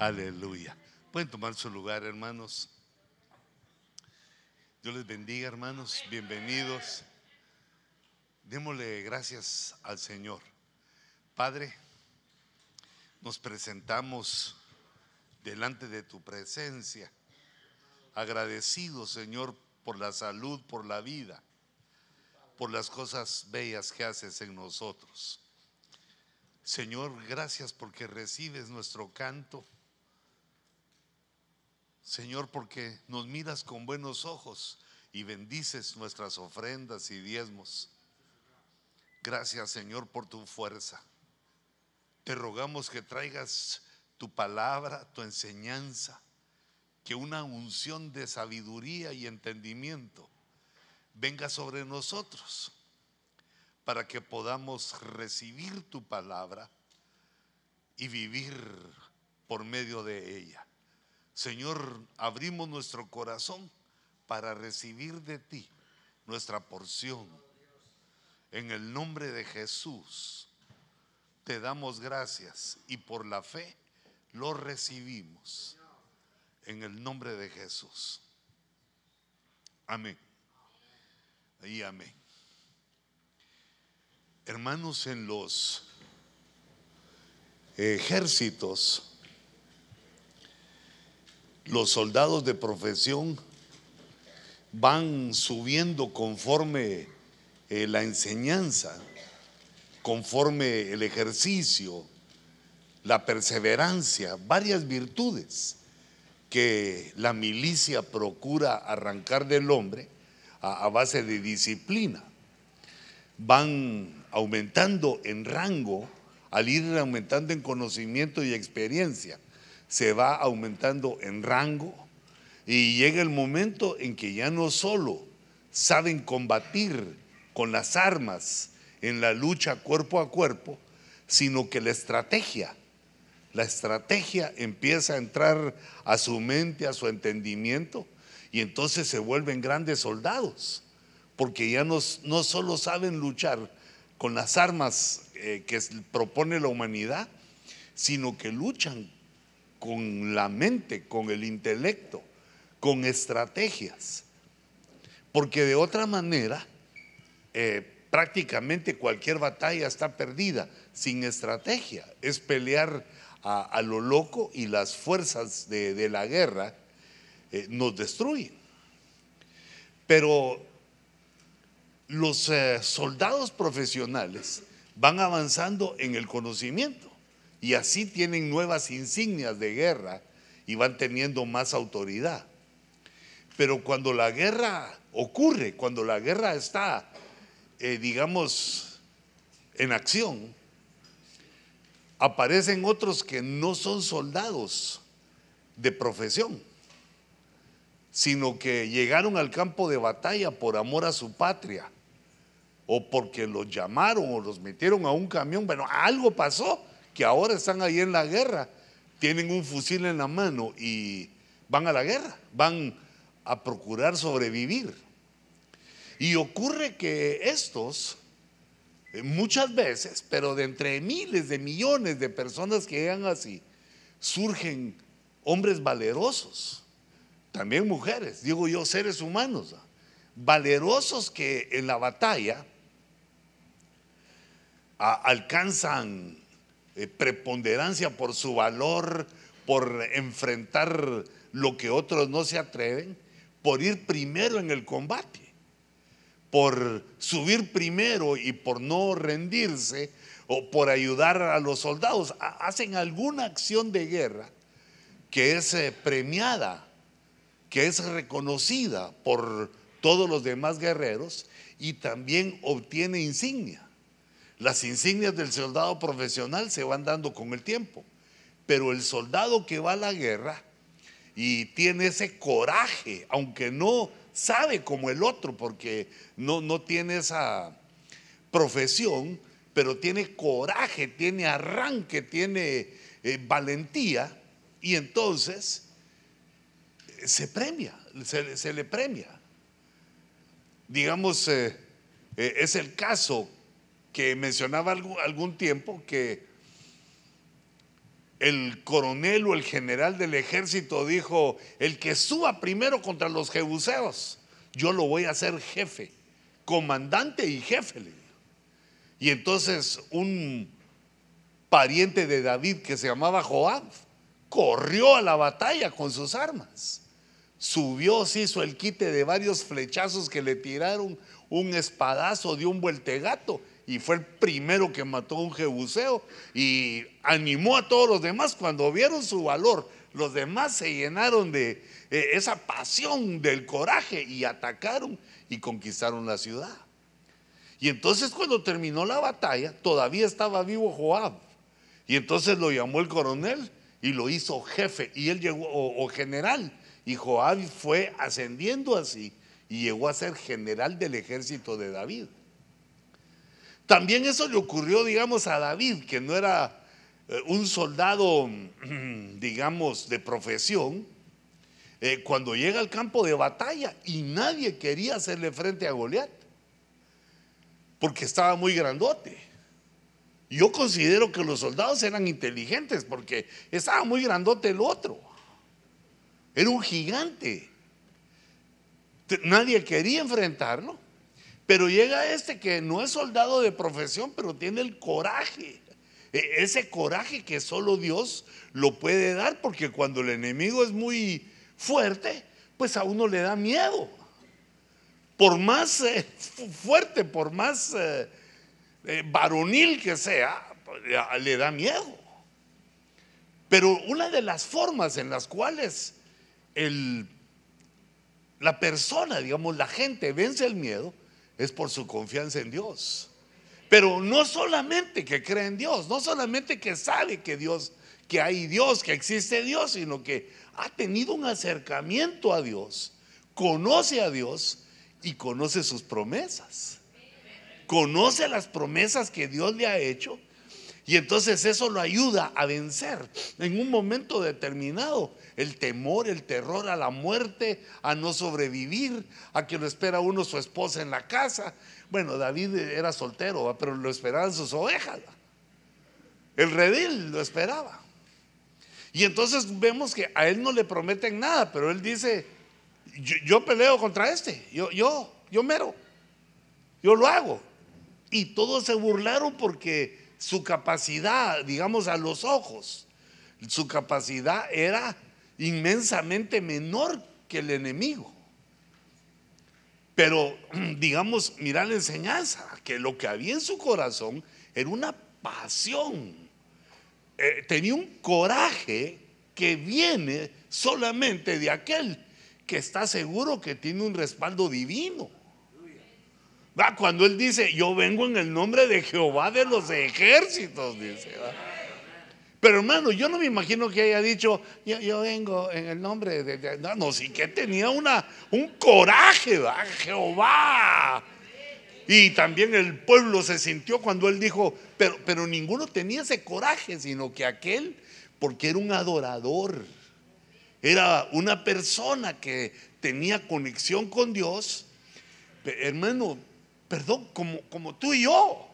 Aleluya. Pueden tomar su lugar, hermanos. Dios les bendiga, hermanos. Bienvenidos. Démosle gracias al Señor. Padre, nos presentamos delante de tu presencia, agradecidos, Señor, por la salud, por la vida, por las cosas bellas que haces en nosotros. Señor, gracias porque recibes nuestro canto. Señor, porque nos miras con buenos ojos y bendices nuestras ofrendas y diezmos. Gracias, Señor, por tu fuerza. Te rogamos que traigas tu palabra, tu enseñanza, que una unción de sabiduría y entendimiento venga sobre nosotros para que podamos recibir tu palabra y vivir por medio de ella. Señor, abrimos nuestro corazón para recibir de ti nuestra porción. En el nombre de Jesús te damos gracias y por la fe lo recibimos. En el nombre de Jesús. Amén. Y amén. Hermanos, en los ejércitos, los soldados de profesión van subiendo conforme eh, la enseñanza, conforme el ejercicio, la perseverancia, varias virtudes que la milicia procura arrancar del hombre a, a base de disciplina. Van aumentando en rango al ir aumentando en conocimiento y experiencia. Se va aumentando en rango y llega el momento en que ya no solo saben combatir con las armas en la lucha cuerpo a cuerpo, sino que la estrategia la estrategia empieza a entrar a su mente, a su entendimiento, y entonces se vuelven grandes soldados, porque ya no, no solo saben luchar con las armas eh, que propone la humanidad, sino que luchan con la mente, con el intelecto, con estrategias. Porque de otra manera, eh, prácticamente cualquier batalla está perdida sin estrategia. Es pelear a, lo loco y las fuerzas de, la guerra eh, nos destruyen. Pero los eh, soldados profesionales van avanzando en el conocimiento y así tienen nuevas insignias de guerra y van teniendo más autoridad. Pero cuando la guerra ocurre, cuando la guerra está, eh, digamos, en acción, aparecen otros que no son soldados de profesión, sino que llegaron al campo de batalla por amor a su patria, o porque los llamaron o los metieron a un camión. Bueno, algo pasó que ahora están ahí en la guerra, tienen un fusil en la mano y van a la guerra, van a procurar sobrevivir. Y ocurre que estos eh, muchas veces, pero de entre miles de millones de personas que llegan así, surgen hombres valerosos, también mujeres, digo yo, seres humanos, valerosos que en la batalla alcanzan eh, preponderancia por su valor, por enfrentar lo que otros no se atreven, por ir primero en el combate por subir primero y por no rendirse o por ayudar a los soldados, hacen alguna acción de guerra que es eh, premiada, que es reconocida por todos los demás guerreros y también obtiene insignia. Las insignias del soldado profesional se van dando con el tiempo, pero el soldado que va a la guerra y tiene ese coraje, aunque no sabe como el otro porque no, no tiene esa profesión, pero tiene coraje, tiene arranque, tiene eh, valentía y entonces eh, se premia, se, le premia. Digamos, eh, es el caso que mencionaba algún, tiempo que el coronel o el general del ejército dijo, el que suba primero contra los jebuseos, yo lo voy a hacer jefe, comandante y jefe. Y entonces un pariente de David que se llamaba Joab corrió a la batalla con sus armas. Subió, se hizo el quite de varios flechazos que le tiraron, un espadazo, dio un vueltegato y fue el primero que mató a un jebuseo y animó a todos los demás cuando vieron su valor. Los demás se llenaron de eh, esa pasión del coraje y atacaron y conquistaron la ciudad. Y entonces cuando terminó la batalla, todavía estaba vivo Joab. Y entonces lo llamó el coronel y lo hizo jefe y él llegó o, o general. Y Joab fue ascendiendo así y llegó a ser general del ejército de David. También eso le ocurrió, digamos, a David, que no era eh, un soldado, digamos, de profesión, eh, cuando llega al campo de batalla y nadie quería hacerle frente a Goliat, porque estaba muy grandote. Yo considero que los soldados eran inteligentes porque estaba muy grandote el otro. Era un gigante. Nadie quería enfrentarlo. Pero llega este que no es soldado de profesión, pero tiene el coraje. E, ese coraje que solo Dios lo puede dar, porque cuando el enemigo es muy fuerte, pues a uno le da miedo. Por más eh, fuerte, por más eh, eh, varonil que sea, le da miedo. Pero una de las formas en las cuales el, la persona, digamos, la gente vence el miedo, es por su confianza en Dios. Pero no solamente que cree en Dios, no solamente que sabe que Dios, que hay Dios, que existe Dios, sino que ha tenido un acercamiento a Dios, conoce a Dios y conoce sus promesas. Conoce las promesas que Dios le ha hecho y entonces eso lo ayuda a vencer en un momento determinado el temor, el terror a la muerte, a no sobrevivir, a que lo espera uno su esposa en la casa. Bueno, David era soltero, pero lo esperaban sus ovejas. El redil lo esperaba. Y entonces vemos que a él no le prometen nada, pero él dice, yo, peleo contra este, yo, yo, yo mero, yo lo hago. Y todos se burlaron porque su capacidad, digamos, a los ojos, su capacidad era inmensamente menor que el enemigo. Pero, digamos, mira la enseñanza, que lo que había en su corazón era una pasión. Eh, tenía un coraje que viene solamente de aquel que está seguro que tiene un respaldo divino. Cuando él dice, yo vengo en el nombre de Jehová de los ejércitos, dice. Pero hermano, yo no me imagino que haya dicho, yo, vengo en el nombre de... no, no, sí que tenía una, un coraje, ¿verdad? Jehová. Y también el pueblo se sintió cuando él dijo, pero, pero ninguno tenía ese coraje, sino que aquel, porque era un adorador, era una persona que tenía conexión con Dios. Hermano, perdón, como, tú y yo,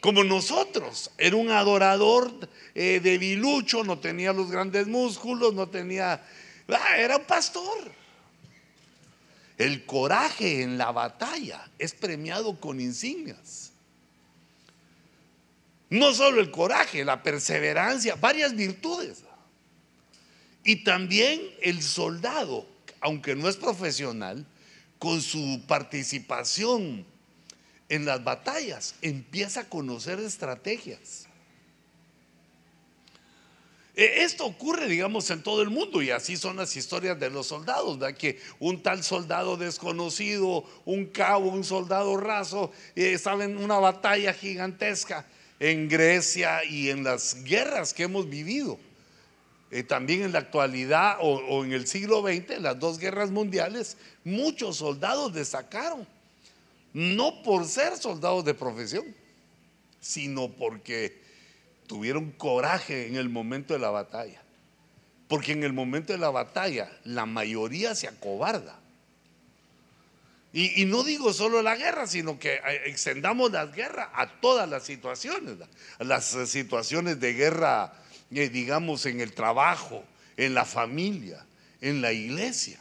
como nosotros. Era un adorador eh, debilucho, no tenía los grandes músculos, no tenía... Ah, era un pastor. El coraje en la batalla es premiado con insignias. No solo el coraje, la perseverancia, varias virtudes. Y también el soldado, aunque no es profesional, con su participación en las batallas empieza a conocer estrategias. E, esto ocurre, digamos, en todo el mundo y así son las historias de los soldados, ¿verdad? que un tal soldado desconocido, un cabo, un soldado raso, eh, estaba en una batalla gigantesca en Grecia y en las guerras que hemos vivido. Eh, también en la actualidad o, en el siglo XX, en las dos guerras mundiales, muchos soldados destacaron, no por ser soldados de profesión, sino porque tuvieron coraje en el momento de la batalla. Porque en el momento de la batalla la mayoría se acobarda. Y, no digo solo la guerra, sino que eh, extendamos la guerra a todas las situaciones, las situaciones de guerra eh, digamos, en el trabajo, en la familia, en la iglesia.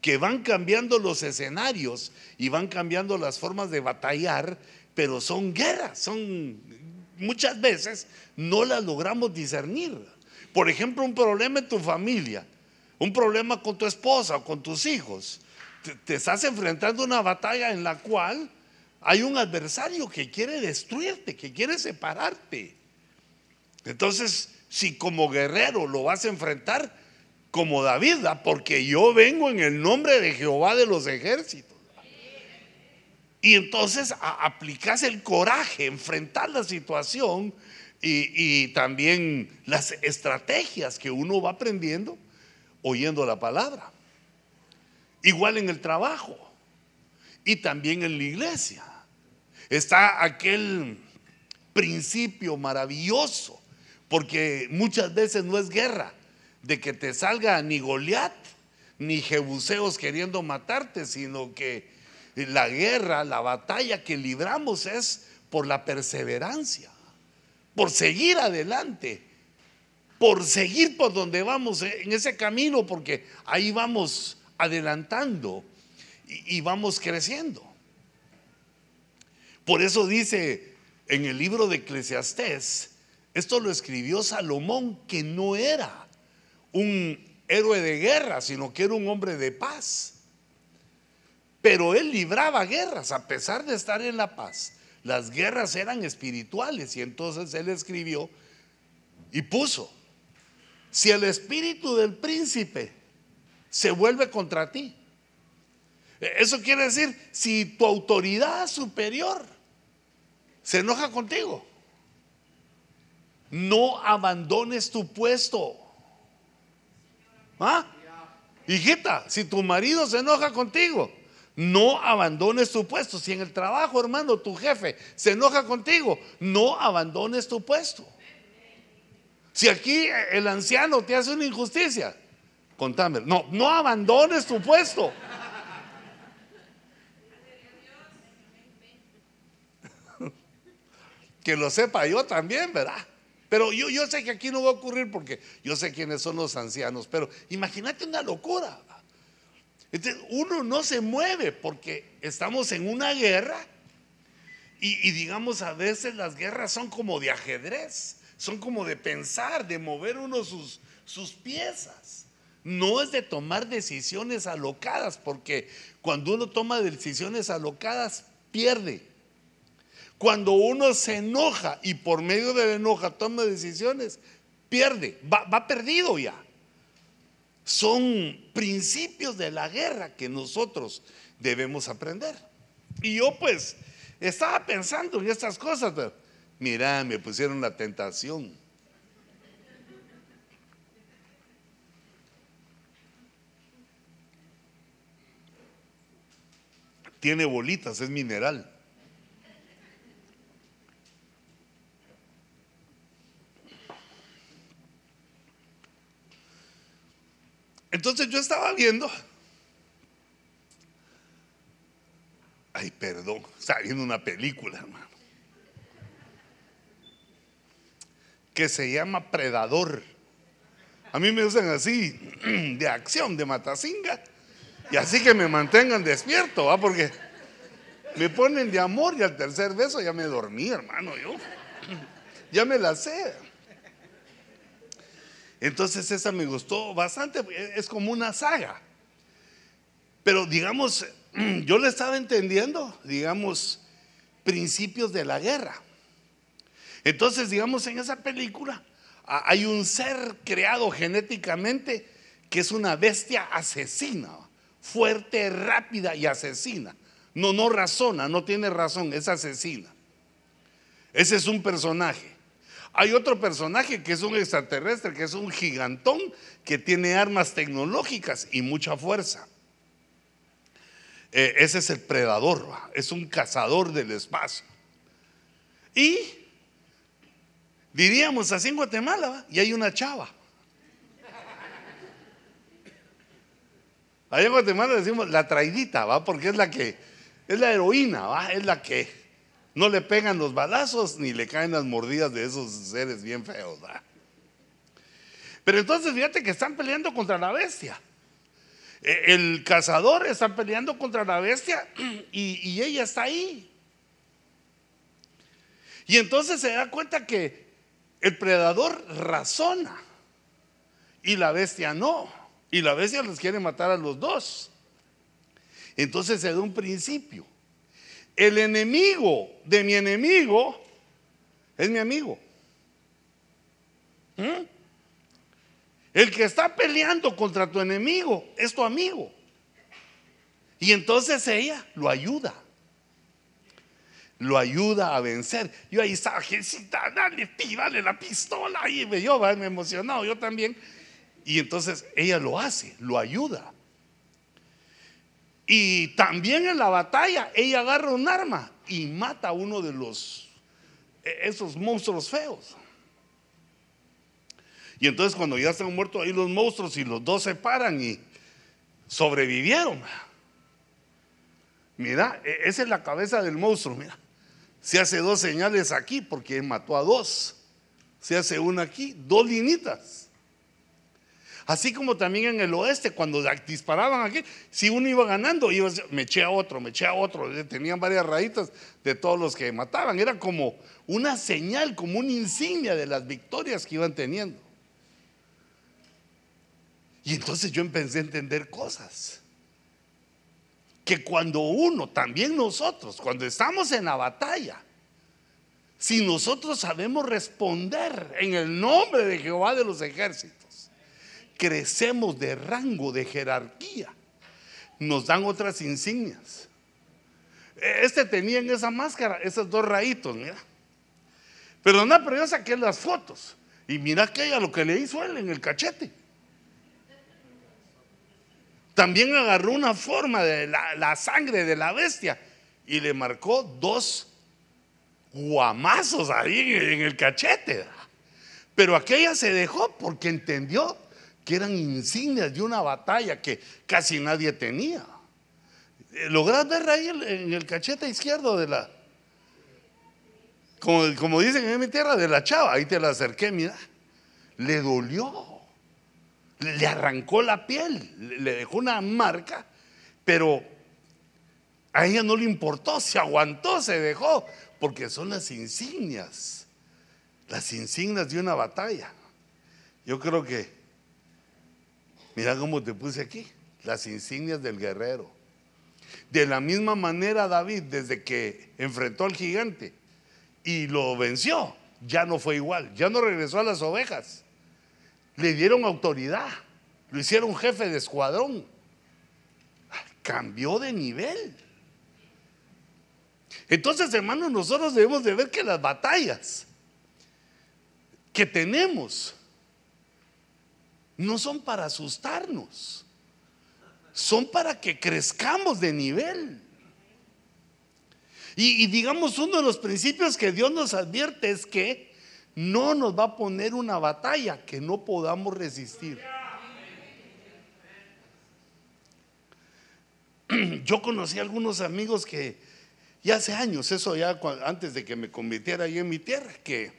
Que van cambiando los escenarios y van cambiando las formas de batallar, pero son guerras, son muchas veces no las logramos discernir. Por ejemplo, un problema en tu familia, un problema con tu esposa o con tus hijos. Te, te estás enfrentando a una batalla en la cual hay un adversario que quiere destruirte, que quiere separarte. Entonces, si como guerrero lo vas a enfrentar como David, porque yo vengo en el nombre de Jehová de los ejércitos. Y entonces aplicas el coraje, enfrentar la situación y, y, también las estrategias que uno va aprendiendo oyendo la palabra. Igual en el trabajo y también en la iglesia. Está aquel principio maravilloso porque muchas veces no es guerra de que te salga ni Goliat ni Jebuseos queriendo matarte, sino que la guerra, la batalla que libramos es por la perseverancia, por seguir adelante, por seguir por donde vamos eh, en ese camino, porque ahí vamos adelantando y, y vamos creciendo. Por eso dice en el libro de Eclesiastés, esto lo escribió Salomón, que no era un héroe de guerra, sino que era un hombre de paz. Pero él libraba guerras a pesar de estar en la paz. Las guerras eran espirituales y entonces él escribió y puso, si el espíritu del príncipe se vuelve contra ti, eso quiere decir, si tu autoridad superior se enoja contigo, no abandones tu puesto. ¿Ah? Hijita, si tu marido se enoja contigo, no abandones tu puesto. Si en el trabajo, hermano, tu jefe se enoja contigo, no abandones tu puesto. Si aquí el anciano te hace una injusticia, contame. No, no abandones tu puesto. que lo sepa yo también, ¿verdad? Pero yo, yo sé que aquí no va a ocurrir porque yo sé quiénes son los ancianos, pero imagínate una locura. uno no se mueve porque estamos en una guerra y, digamos a veces las guerras son como de ajedrez, son como de pensar, de mover uno sus, sus piezas. No es de tomar decisiones alocadas, porque cuando uno toma decisiones alocadas, pierde. Cuando uno se enoja y por medio de la enoja toma decisiones, pierde, va, perdido ya. Son principios de la guerra que nosotros debemos aprender. Y yo pues estaba pensando en estas cosas, pero mira, me pusieron la tentación. Tiene bolitas, es mineral. Entonces yo estaba viendo, ay, perdón, estaba viendo una película, hermano, que se llama Predador. A mí me usan así, de acción, de matacinga, y así que me mantengan despierto, ¿va? Porque me ponen de amor y al tercer beso ya me dormí, hermano, yo ya me la sé. Entonces esa me gustó bastante, es como una saga. Pero digamos, yo le estaba entendiendo, digamos, principios de la guerra. Entonces, digamos, en esa película hay un ser creado genéticamente que es una bestia asesina, fuerte, rápida y asesina. No, no razona, no tiene razón, es asesina. Ese es un personaje. Hay otro personaje que es un extraterrestre, que es un gigantón, que tiene armas tecnológicas y mucha fuerza. Eh, ese es el predador, es un cazador del espacio. Y diríamos así en Guatemala, y hay una chava. Allá en Guatemala decimos la traidita, ¿va? Porque es la que, es la heroína, ¿va? Es la que no le pegan los balazos ni le caen las mordidas de esos seres bien feos. Pero entonces fíjate que están peleando contra la bestia. E, el cazador está peleando contra la bestia y, ella está ahí. Y entonces se da cuenta que el predador razona y la bestia no. Y la bestia los quiere matar a los dos. Entonces se da un principio. El enemigo de mi enemigo es mi amigo. ¿Mm? El que está peleando contra tu enemigo es tu amigo. Y entonces ella lo ayuda. Lo ayuda a vencer. Yo ahí estaba, Jesita, dale, dale la pistola. Y me, yo me emocionado, yo también. Y entonces ella lo hace, lo ayuda. Y también en la batalla ella agarra un arma y mata a uno de los e, esos monstruos feos. Y entonces cuando ya están muertos ahí los monstruos y los dos se paran y sobrevivieron. Mira, e, esa es la cabeza del monstruo, mira. Se hace dos señales aquí porque mató a dos. Se hace una aquí, dos linitas. Así como también en el oeste, cuando disparaban aquí, si uno iba ganando, iba, me eché a otro, me eché a otro. Tenían varias rayitas de todos los que mataban. Era como una señal, como una insignia de las victorias que iban teniendo. Y entonces yo empecé a entender cosas. Que cuando uno, también nosotros, cuando estamos en la batalla, si nosotros sabemos responder en el nombre de Jehová de los ejércitos, crecemos de rango, de jerarquía. Nos dan otras insignias. Este tenía en esa máscara esos dos rayitos, mira. Pero no, pero yo saqué las fotos. Y mira que ella lo que le hizo él en el cachete. También agarró una forma de la, sangre de la bestia y le marcó dos guamazos ahí en el cachete. Pero aquella se dejó porque entendió que eran insignias de una batalla que casi nadie tenía. Eh, Logras ver ahí en el cachete izquierdo de la, como, como dicen en mi tierra, de la chava, ahí te la acerqué, mira, le dolió, le arrancó la piel, le dejó una marca, pero a ella no le importó, se aguantó, se dejó, porque son las insignias, las insignias de una batalla. Yo creo que Mira cómo te puse aquí, las insignias del guerrero. De la misma manera David, desde que enfrentó al gigante y lo venció, ya no fue igual, ya no regresó a las ovejas. Le dieron autoridad, lo hicieron jefe de escuadrón. Cambió de nivel. Entonces, hermanos, nosotros debemos de ver que las batallas que tenemos no son para asustarnos, son para que crezcamos de nivel. Y, digamos, uno de los principios que Dios nos advierte es que no nos va a poner una batalla que no podamos resistir. Yo conocí a algunos amigos que ya hace años, eso ya antes de que me convirtiera ahí en mi tierra, que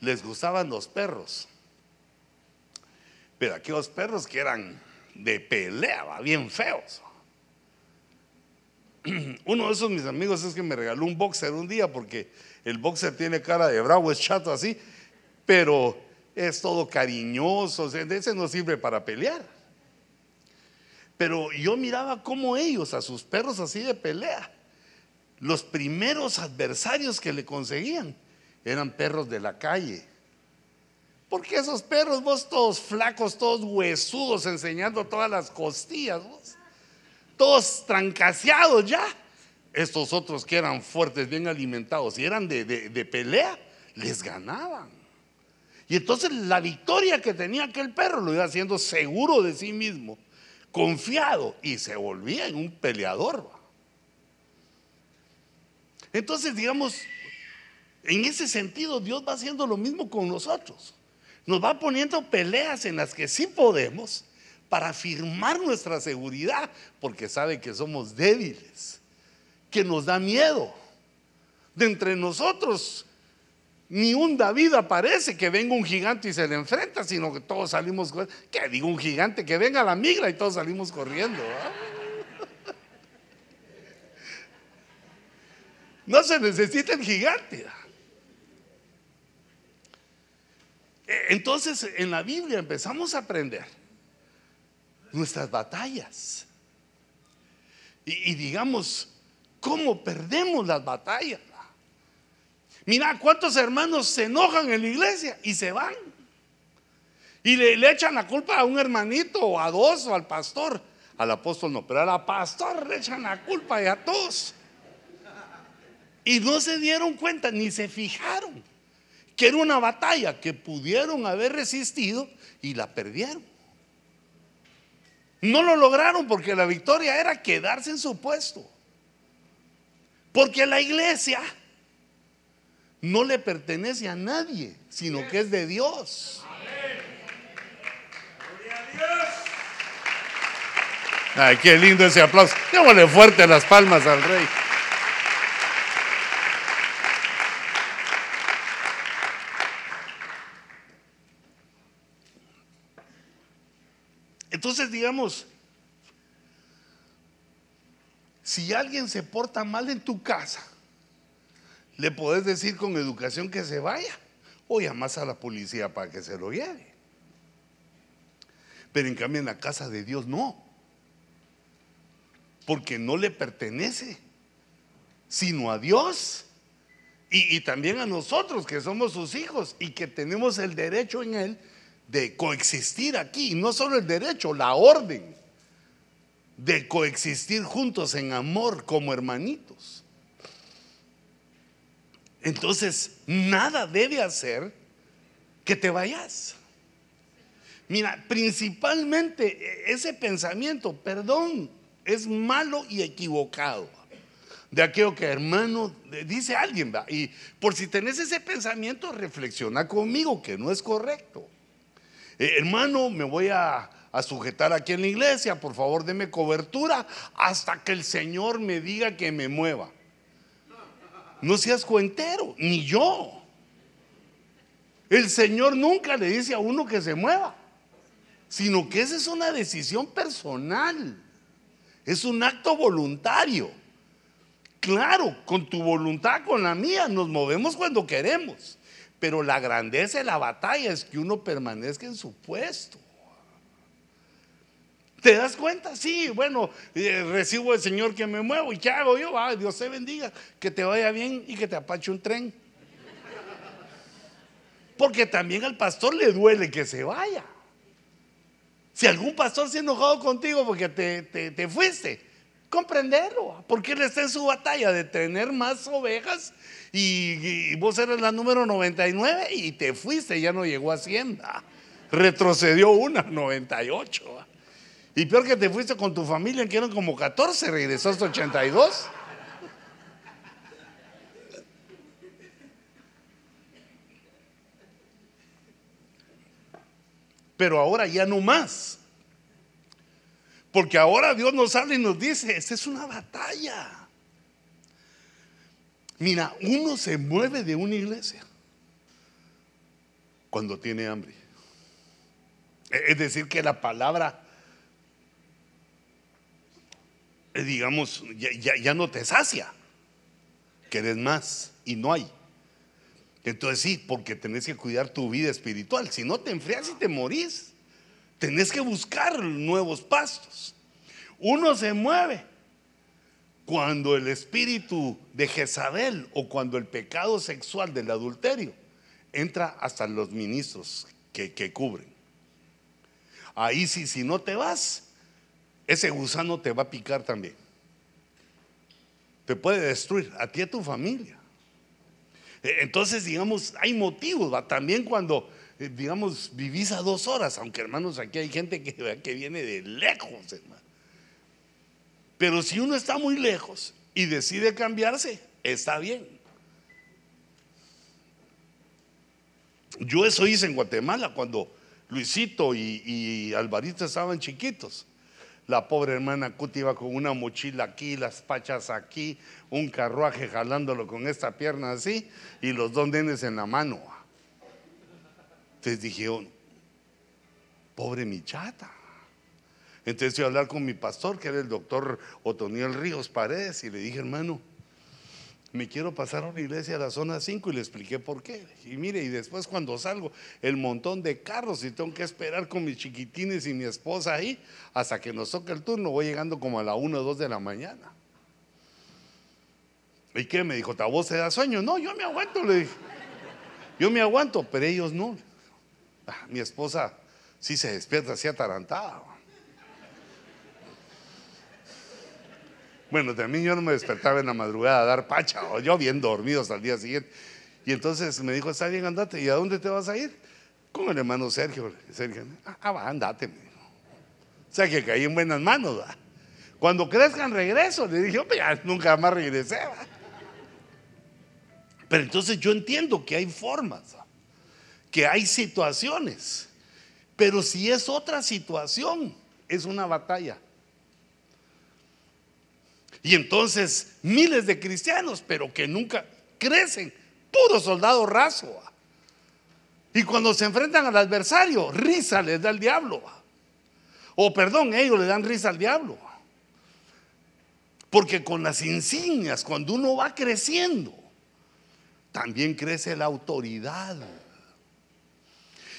les gustaban los perros. Aquellos perros que eran de pelea, bien feos. Uno de esos mis amigos es que me regaló un boxer un día porque el boxer tiene cara de bravo, es chato así, pero es todo cariñoso, ese no sirve para pelear. Pero yo miraba cómo ellos, a sus perros así de pelea, los primeros adversarios que le conseguían eran perros de la calle porque esos perros, vos todos flacos, todos huesudos, enseñando todas las costillas, vos, todos trancaseados ya. Estos otros que eran fuertes, bien alimentados y eran de, de pelea, les ganaban. Y entonces la victoria que tenía aquel perro lo iba haciendo seguro de sí mismo, confiado y se volvía en un peleador. Entonces, digamos, en ese sentido Dios va haciendo lo mismo con nosotros. Nos va poniendo peleas en las que sí podemos para afirmar nuestra seguridad, porque sabe que somos débiles, que nos da miedo. De entre nosotros, ni un David aparece que venga un gigante y se le enfrenta, sino que todos salimos, que digo un gigante, que venga la migra y todos salimos corriendo. No se necesita el gigante. Entonces en la Biblia empezamos a aprender nuestras batallas. Y, digamos, ¿cómo perdemos las batallas? Mira, ¿cuántos hermanos se enojan en la iglesia y se van? Y le, le, echan la culpa a un hermanito o a dos o al pastor. Al apóstol no, pero al pastor le echan la culpa y a todos. Y no se dieron cuenta ni se fijaron que era una batalla que pudieron haber resistido y la perdieron. No lo lograron porque la victoria era quedarse en su puesto. Porque la iglesia no le pertenece a nadie, sino que es de Dios. Ay, qué lindo ese aplauso. Démosle fuerte las palmas al rey. Entonces, digamos, si alguien se porta mal en tu casa, le podés decir con educación que se vaya o llamas a la policía para que se lo lleve. Pero en cambio en la casa de Dios no, porque no le pertenece, sino a Dios y, y también a nosotros que somos sus hijos y que tenemos el derecho en Él de coexistir aquí, no solo el derecho, la orden de coexistir juntos en amor como hermanitos. Entonces, nada debe hacer que te vayas. Mira, principalmente ese pensamiento, perdón, es malo y equivocado. De aquello que hermano, dice alguien. Y por si tenés ese pensamiento, reflexiona conmigo que no es correcto. Eh, hermano, me voy a, sujetar aquí en la iglesia, por favor deme cobertura hasta que el Señor me diga que me mueva. No seas cuentero, ni yo. El Señor nunca le dice a uno que se mueva, sino que esa es una decisión personal, es un acto voluntario. Claro, con tu voluntad, con la mía, nos movemos cuando queremos. Pero la grandeza de la batalla es que uno permanezca en su puesto. ¿Te das cuenta? Sí, bueno, eh, recibo el Señor que me muevo y ¿qué hago yo? Ah, Dios te bendiga, que te vaya bien y que te apache un tren. Porque también al pastor le duele que se vaya. Si algún pastor se ha enojado contigo porque te, te fuiste, comprenderlo, porque él está en su batalla de tener más ovejas y, vos eres la número 99 y te fuiste, ya no llegó a Hacienda. Retrocedió una, 98. Y peor que te fuiste con tu familia, que eran como 14, regresó hasta 82. Pero ahora ya no más. Porque ahora Dios nos habla y nos dice, esta es una batalla. Mira, uno se mueve de una iglesia cuando tiene hambre. E-, es decir, que la palabra, eh, digamos, ya, no te sacia, querés más y no hay. Entonces sí, porque tenés que cuidar tu vida espiritual, si no te enfrias y te morís. Tenés que buscar nuevos pastos. Uno se mueve cuando el espíritu de Jezabel o cuando el pecado sexual del adulterio entra hasta los ministros que, cubren. Ahí sí, si no te vas, ese gusano te va a picar también. Te puede destruir a ti y a tu familia. E, entonces, digamos, hay motivos, también cuando, digamos, vivís a dos horas, aunque hermanos, aquí hay gente que, que viene de lejos, hermano. Pero si uno está muy lejos y decide cambiarse, está bien. Yo eso hice en Guatemala cuando Luisito y, Alvarito estaban chiquitos. La pobre hermana Cuti iba con una mochila aquí, las pachas aquí, un carruaje jalándolo con esta pierna así y los dos nenes en la mano. Entonces dije, oh, pobre mi chata. Entonces fui a hablar con mi pastor, que era el doctor Otoniel Ríos Paredes, y le dije, hermano, me quiero pasar a una iglesia a la zona 5 y le expliqué por qué. Y mire, y después cuando salgo, el montón de carros y tengo que esperar con mis chiquitines y mi esposa ahí hasta que nos toque el turno, voy llegando como a la 1 o 2 de la mañana. ¿Y qué? Me dijo, ¿ta voz se da sueño? No, yo me aguanto, le dije. Yo me aguanto, pero ellos no. Ah, mi esposa sí se despierta así atarantada. Bueno, también yo no me despertaba en la madrugada a dar pacha, o yo bien dormido hasta el día siguiente. Y entonces me dijo, está bien, andate. ¿Y a dónde te vas a ir? Con el hermano Sergio. Sergio, ah, va, andate. O sea que caí en buenas manos. Cuando crezcan regreso. Le dije, ya nunca más regresé. Pero entonces yo entiendo que hay formas, que hay situaciones. Pero si es otra situación, es una batalla. Y entonces miles de cristianos, pero que nunca crecen, puro soldado raso. Y cuando se enfrentan al adversario, risa les da el diablo. O perdón, ellos le dan risa al diablo. Porque con las insignias, cuando uno va creciendo, también crece la autoridad.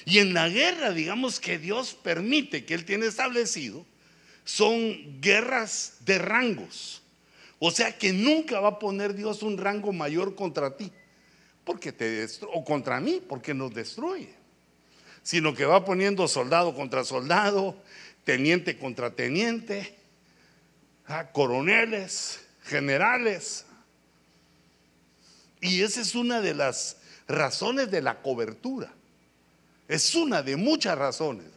Y en la guerra, digamos que Dios permite que Él tiene establecido, son guerras de rangos. O sea que nunca va a poner Dios un rango mayor contra ti, porque te o contra mí, porque nos destruye. Sino que va poniendo soldado contra soldado, teniente contra teniente, ah, coroneles, generales. Y esa es una de las razones de la cobertura. Es una de muchas razones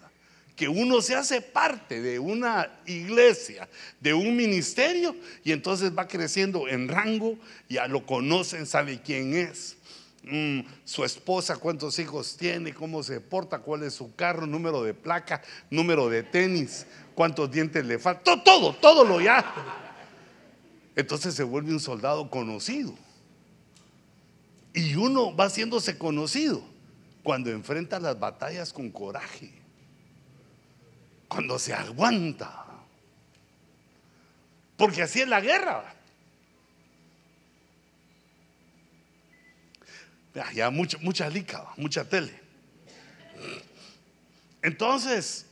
que uno se hace parte de una iglesia, de un ministerio, y entonces va creciendo en rango, ya lo conocen, sabe quién es, mm, su esposa, cuántos hijos tiene, cómo se porta, cuál es su carro, número de placa, número de tenis, cuántos dientes le faltan, todo, todo, todo lo ya. Entonces se vuelve un soldado conocido. Y uno va haciéndose conocido cuando enfrenta las batallas con coraje cuando se aguanta. Porque así es la guerra. Ya mucha, mucha lica, mucha tele. Entonces,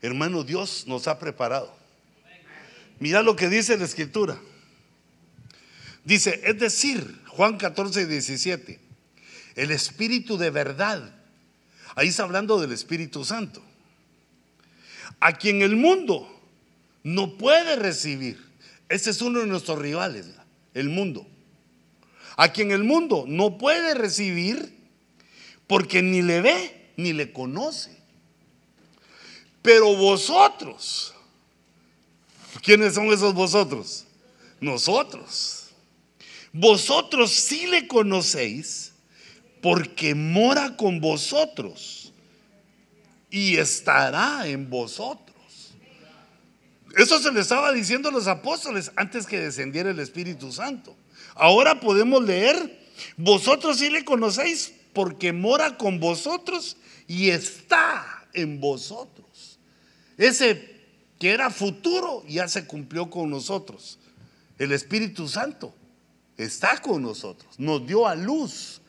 hermano, Dios nos ha preparado. Mira lo que dice la escritura. Dice, es decir, Juan 14, 17, el Espíritu de verdad Ahí está hablando del Espíritu Santo. A quien el mundo no puede recibir. Ese es uno de nuestros rivales, el mundo. A quien el mundo no puede recibir porque ni le ve ni le conoce. Pero vosotros, ¿quiénes son esos vosotros? Nosotros. Vosotros sí le conocéis porque mora con vosotros y estará en vosotros. Eso se le estaba diciendo a los apóstoles antes que descendiera el Espíritu Santo. Ahora podemos leer, vosotros sí le conocéis porque mora con vosotros y está en vosotros. Ese que era futuro ya se cumplió con nosotros. El Espíritu Santo está con nosotros, nos dio a luz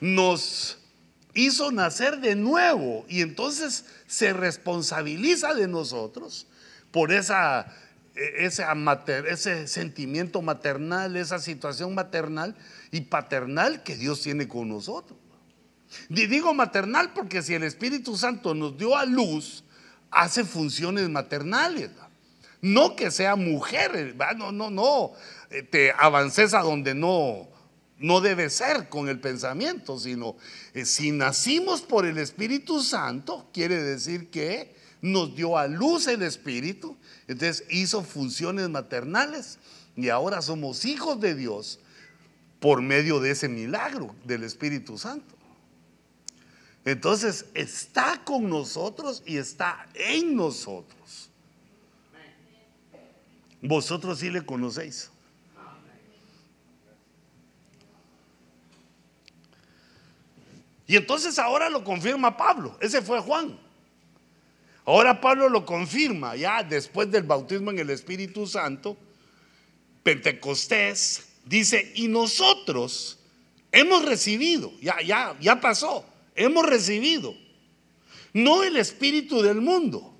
nos hizo nacer de nuevo y entonces se responsabiliza de nosotros por esa, ese, ese sentimiento maternal, esa situación maternal y paternal que Dios tiene con nosotros. Digo maternal porque si el Espíritu Santo nos dio a luz, hace funciones maternales. No que sea mujer, no, no, no, eh, te avances a donde no, no debe ser con el pensamiento, sino eh, si nacimos por el Espíritu Santo, quiere decir que nos dio a luz el Espíritu, entonces hizo funciones maternales y ahora somos hijos de Dios por medio de ese milagro del Espíritu Santo. Entonces está con nosotros y está en nosotros. Vosotros sí le conocéis. Y entonces ahora lo confirma Pablo. Ese fue Juan. Ahora Pablo lo confirma ya después del bautismo en el Espíritu Santo. Pentecostés dice, y nosotros hemos recibido, ya, ya, ya pasó, hemos recibido, no el Espíritu del mundo,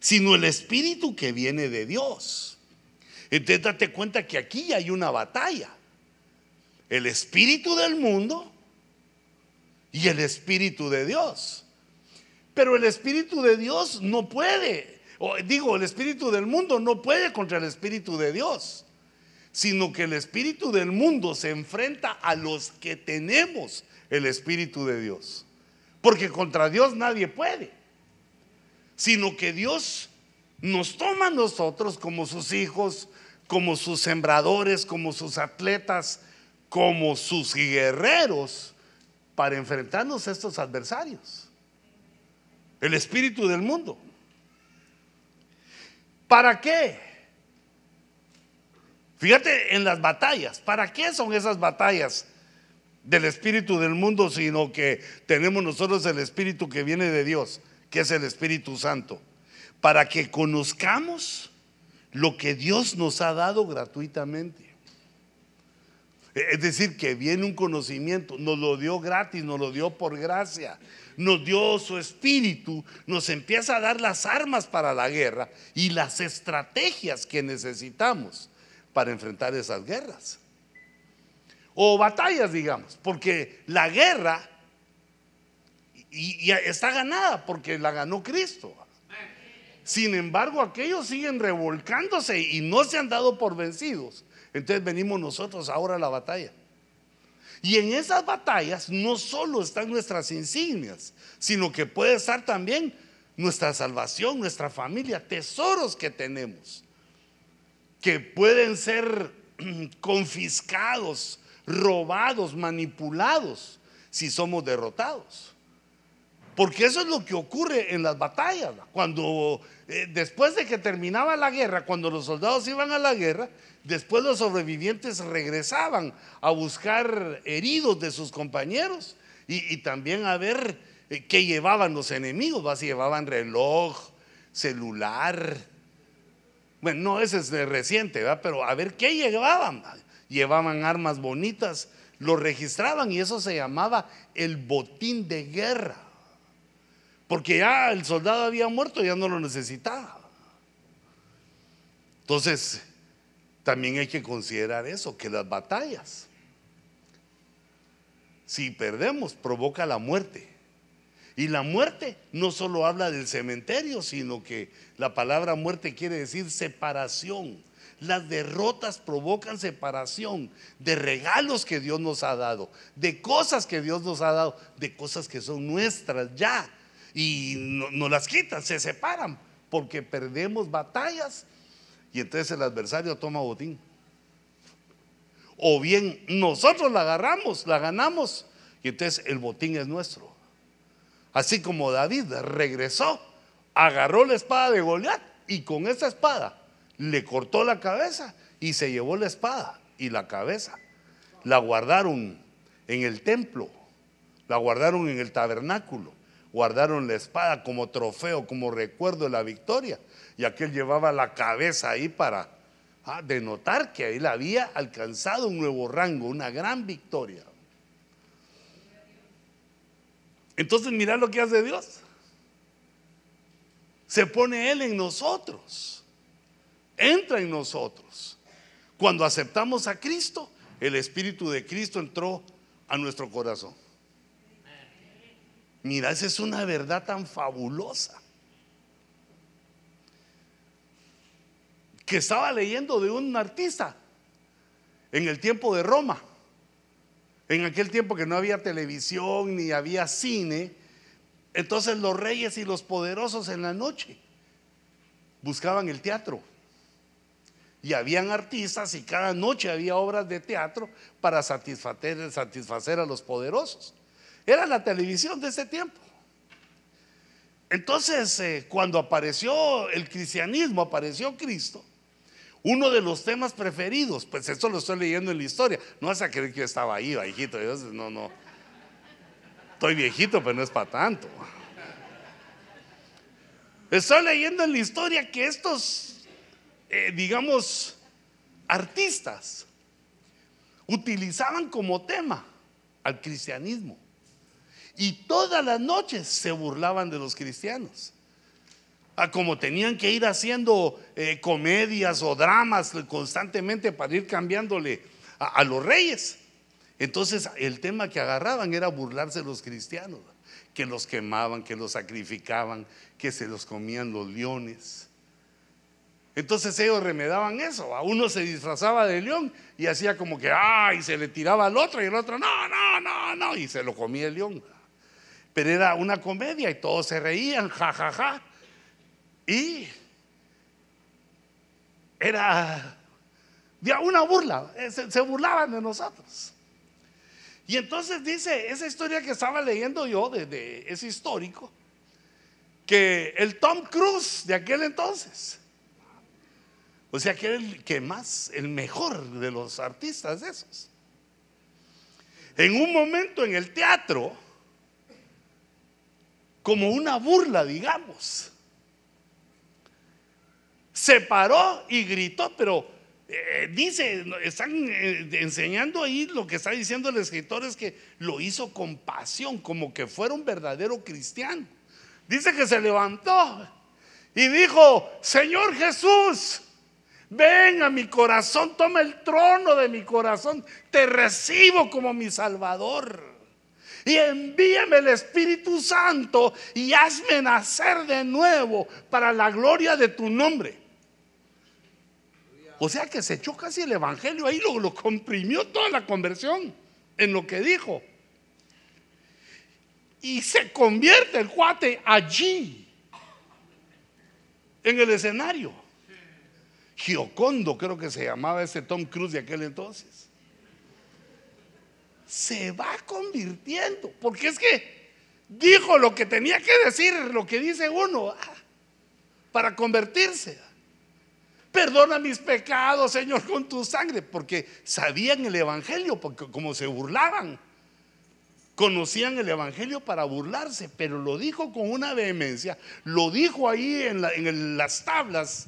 sino el Espíritu que viene de Dios. Entonces date cuenta que aquí hay una batalla. El Espíritu del mundo y el Espíritu de Dios. Pero el Espíritu de Dios no puede, o digo, el Espíritu del mundo no puede contra el Espíritu de Dios, sino que el Espíritu del mundo se enfrenta a los que tenemos el Espíritu de Dios. Porque contra Dios nadie puede, sino que Dios nos toma a nosotros como sus hijos, como sus sembradores, como sus atletas, como sus guerreros para enfrentarnos a estos adversarios. El espíritu del mundo. ¿Para qué? Fíjate en las batallas. ¿Para qué son esas batallas del espíritu del mundo, sino que tenemos nosotros el espíritu que viene de Dios, que es el Espíritu Santo? Para que conozcamos lo que Dios nos ha dado gratuitamente. Es decir, que viene un conocimiento, nos lo dio gratis, nos lo dio por gracia, nos dio su espíritu, nos empieza a dar las armas para la guerra y las estrategias que necesitamos para enfrentar esas guerras. O batallas, digamos, porque la guerra está ganada porque la ganó Cristo. Sin embargo, aquellos siguen revolcándose y no se han dado por vencidos entonces venimos nosotros ahora a la batalla. Y en esas batallas no solo están nuestras insignias, sino que puede estar también nuestra salvación, nuestra familia, tesoros que tenemos, que pueden ser confiscados, robados, manipulados, si somos derrotados. Porque eso es lo que ocurre en las batallas. Cuando eh, después de que terminaba la guerra, cuando los soldados iban a la guerra, Después los sobrevivientes regresaban a buscar heridos de sus compañeros y, también a ver eh, qué llevaban los enemigos. Si llevaban reloj, celular. Bueno, no, ese es reciente, pero a ver qué llevaban. Llevaban armas bonitas, lo registraban y eso se llamaba el botín de guerra. Porque ya el soldado había muerto, ya no lo necesitaba. Entonces, también hay que considerar eso, que las batallas, si perdemos, provoca la muerte. Y la muerte no solo habla del cementerio, sino que la palabra muerte quiere decir separación. Las derrotas provocan separación de regalos que Dios nos ha dado, de cosas que Dios nos ha dado, de cosas que son nuestras ya. Y no, no las quitan, se separan, porque perdemos batallas y entonces el adversario toma botín. O bien nosotros la agarramos, la ganamos y entonces el botín es nuestro. Así como David regresó, agarró la espada de Goliat y con esa espada le cortó la cabeza y se llevó la espada y la cabeza. La guardaron en el templo, la guardaron en el tabernáculo, guardaron la espada como trofeo, como recuerdo de la victoria y aquel llevaba la cabeza ahí para ah, denotar que él había alcanzado un nuevo rango, una gran victoria. Entonces mira lo que hace Dios. Se pone Él en nosotros. Entra en nosotros. Cuando aceptamos a Cristo, el Espíritu de Cristo entró a nuestro corazón. Mira, esa es una verdad tan fabulosa. que estaba leyendo de un artista en el tiempo de Roma. En aquel tiempo que no había televisión ni había cine, entonces los reyes y los poderosos en la noche buscaban el teatro. Y habían artistas y cada noche había obras de teatro para satisfacer, satisfacer a los poderosos. Era la televisión de ese tiempo. Entonces, eh, cuando apareció el cristianismo, apareció Cristo, uno de los temas preferidos, pues esto lo estoy leyendo en la historia, no vas a creer que yo estaba ahí, viejito, no, no, estoy viejito, pero no es para tanto. Estoy leyendo en la historia que estos, eh, digamos, artistas utilizaban como tema al cristianismo. Y todas las noches se burlaban de los cristianos. Ah, como tenían que ir haciendo eh, comedias o dramas constantemente para ir cambiándole a, los reyes. Entonces el tema que agarraban era burlarse de los cristianos, que los quemaban, que los sacrificaban, que se los comían los leones. Entonces ellos remedaban eso. A uno se disfrazaba de león y hacía como que, ay, se le tiraba al otro y el otro, no, no, no, no, y se lo comía el león. Pero era una comedia y todos se reían, jajaja. Ja, ja. Y era una burla, eh, se, burlaban de nosotros. Y entonces dice esa historia que estaba leyendo yo, de, ese histórico, que el Tom Cruise de aquel entonces, o sea, que el que más, el mejor de los artistas de esos, en un momento en el teatro, como una burla, digamos. Se paró y gritó, pero eh, dice, están eh, enseñando ahí lo que está diciendo el escritor es que lo hizo con pasión, como que fuera un verdadero cristiano. Dice que se levantó y dijo, Señor Jesús, ven a mi corazón, toma el trono de mi corazón, te recibo como mi Salvador y envíame el Espíritu Santo y hazme nacer de nuevo para la gloria de tu nombre. O sea que se echó casi el Evangelio ahí, lo, lo comprimió toda la conversión en lo que dijo. Y se convierte el cuate allí, en el escenario. Giocondo creo que se llamaba ese Tom Cruise de aquel entonces se va convirtiendo. Porque es que dijo lo que tenía que decir, lo que dice uno, ah, para convertirse. Perdona mis pecados, Señor, con tu sangre, porque sabían el Evangelio, porque como se burlaban, conocían el Evangelio para burlarse, pero lo dijo con una vehemencia, lo dijo ahí en, en las tablas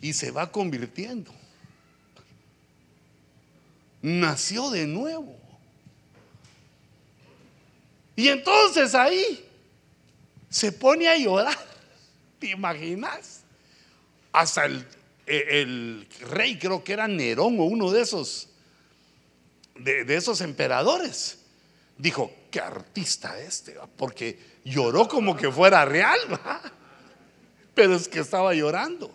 y se va convirtiendo. Nació de nuevo. Y entonces ahí se pone a llorar. ¿Te imaginas? Hasta el, el, rey, creo que era Nerón o uno de esos, de, esos emperadores, dijo, qué artista este, porque lloró como que fuera real, pero es que estaba llorando.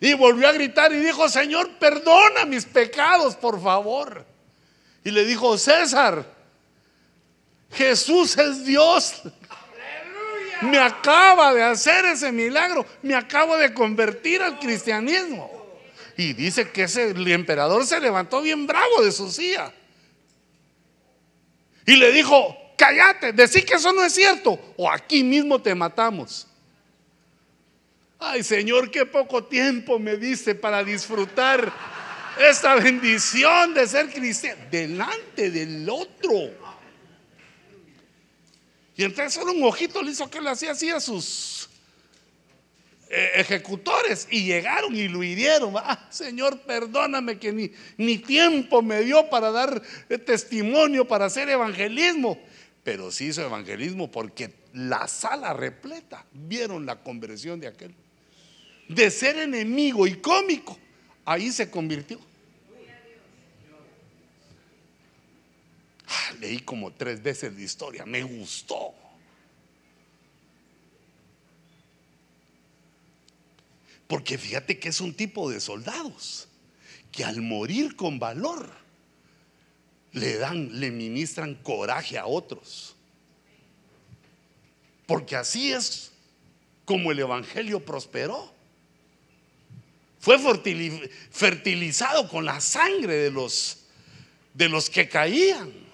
Y volvió a gritar y dijo, Señor, perdona mis pecados, por favor. Y le dijo, César, Jesús es Dios. Me acaba de hacer ese milagro. Me acabo de convertir al cristianismo. Y dice que ese, emperador se levantó bien bravo de su silla. Y le dijo, cállate, decí que eso no es cierto. O aquí mismo te matamos. Ay Señor, qué poco tiempo me diste para disfrutar esta bendición de ser cristiano delante del otro. Y entonces solo un ojito le hizo que le hacía así a sus eh, ejecutores y llegaron y lo hirieron. Ah, Señor, perdóname que ni, ni tiempo me dio para dar eh, testimonio, para hacer evangelismo. Pero sí hizo evangelismo porque la sala repleta vieron la conversión de aquel. De ser enemigo y cómico, ahí se convirtió. Leí como tres veces la historia, me gustó. Porque fíjate que es un tipo de soldados que al morir con valor le dan, le ministran coraje a otros. Porque así es como el evangelio prosperó. Fue fertilizado con la sangre de los de los que caían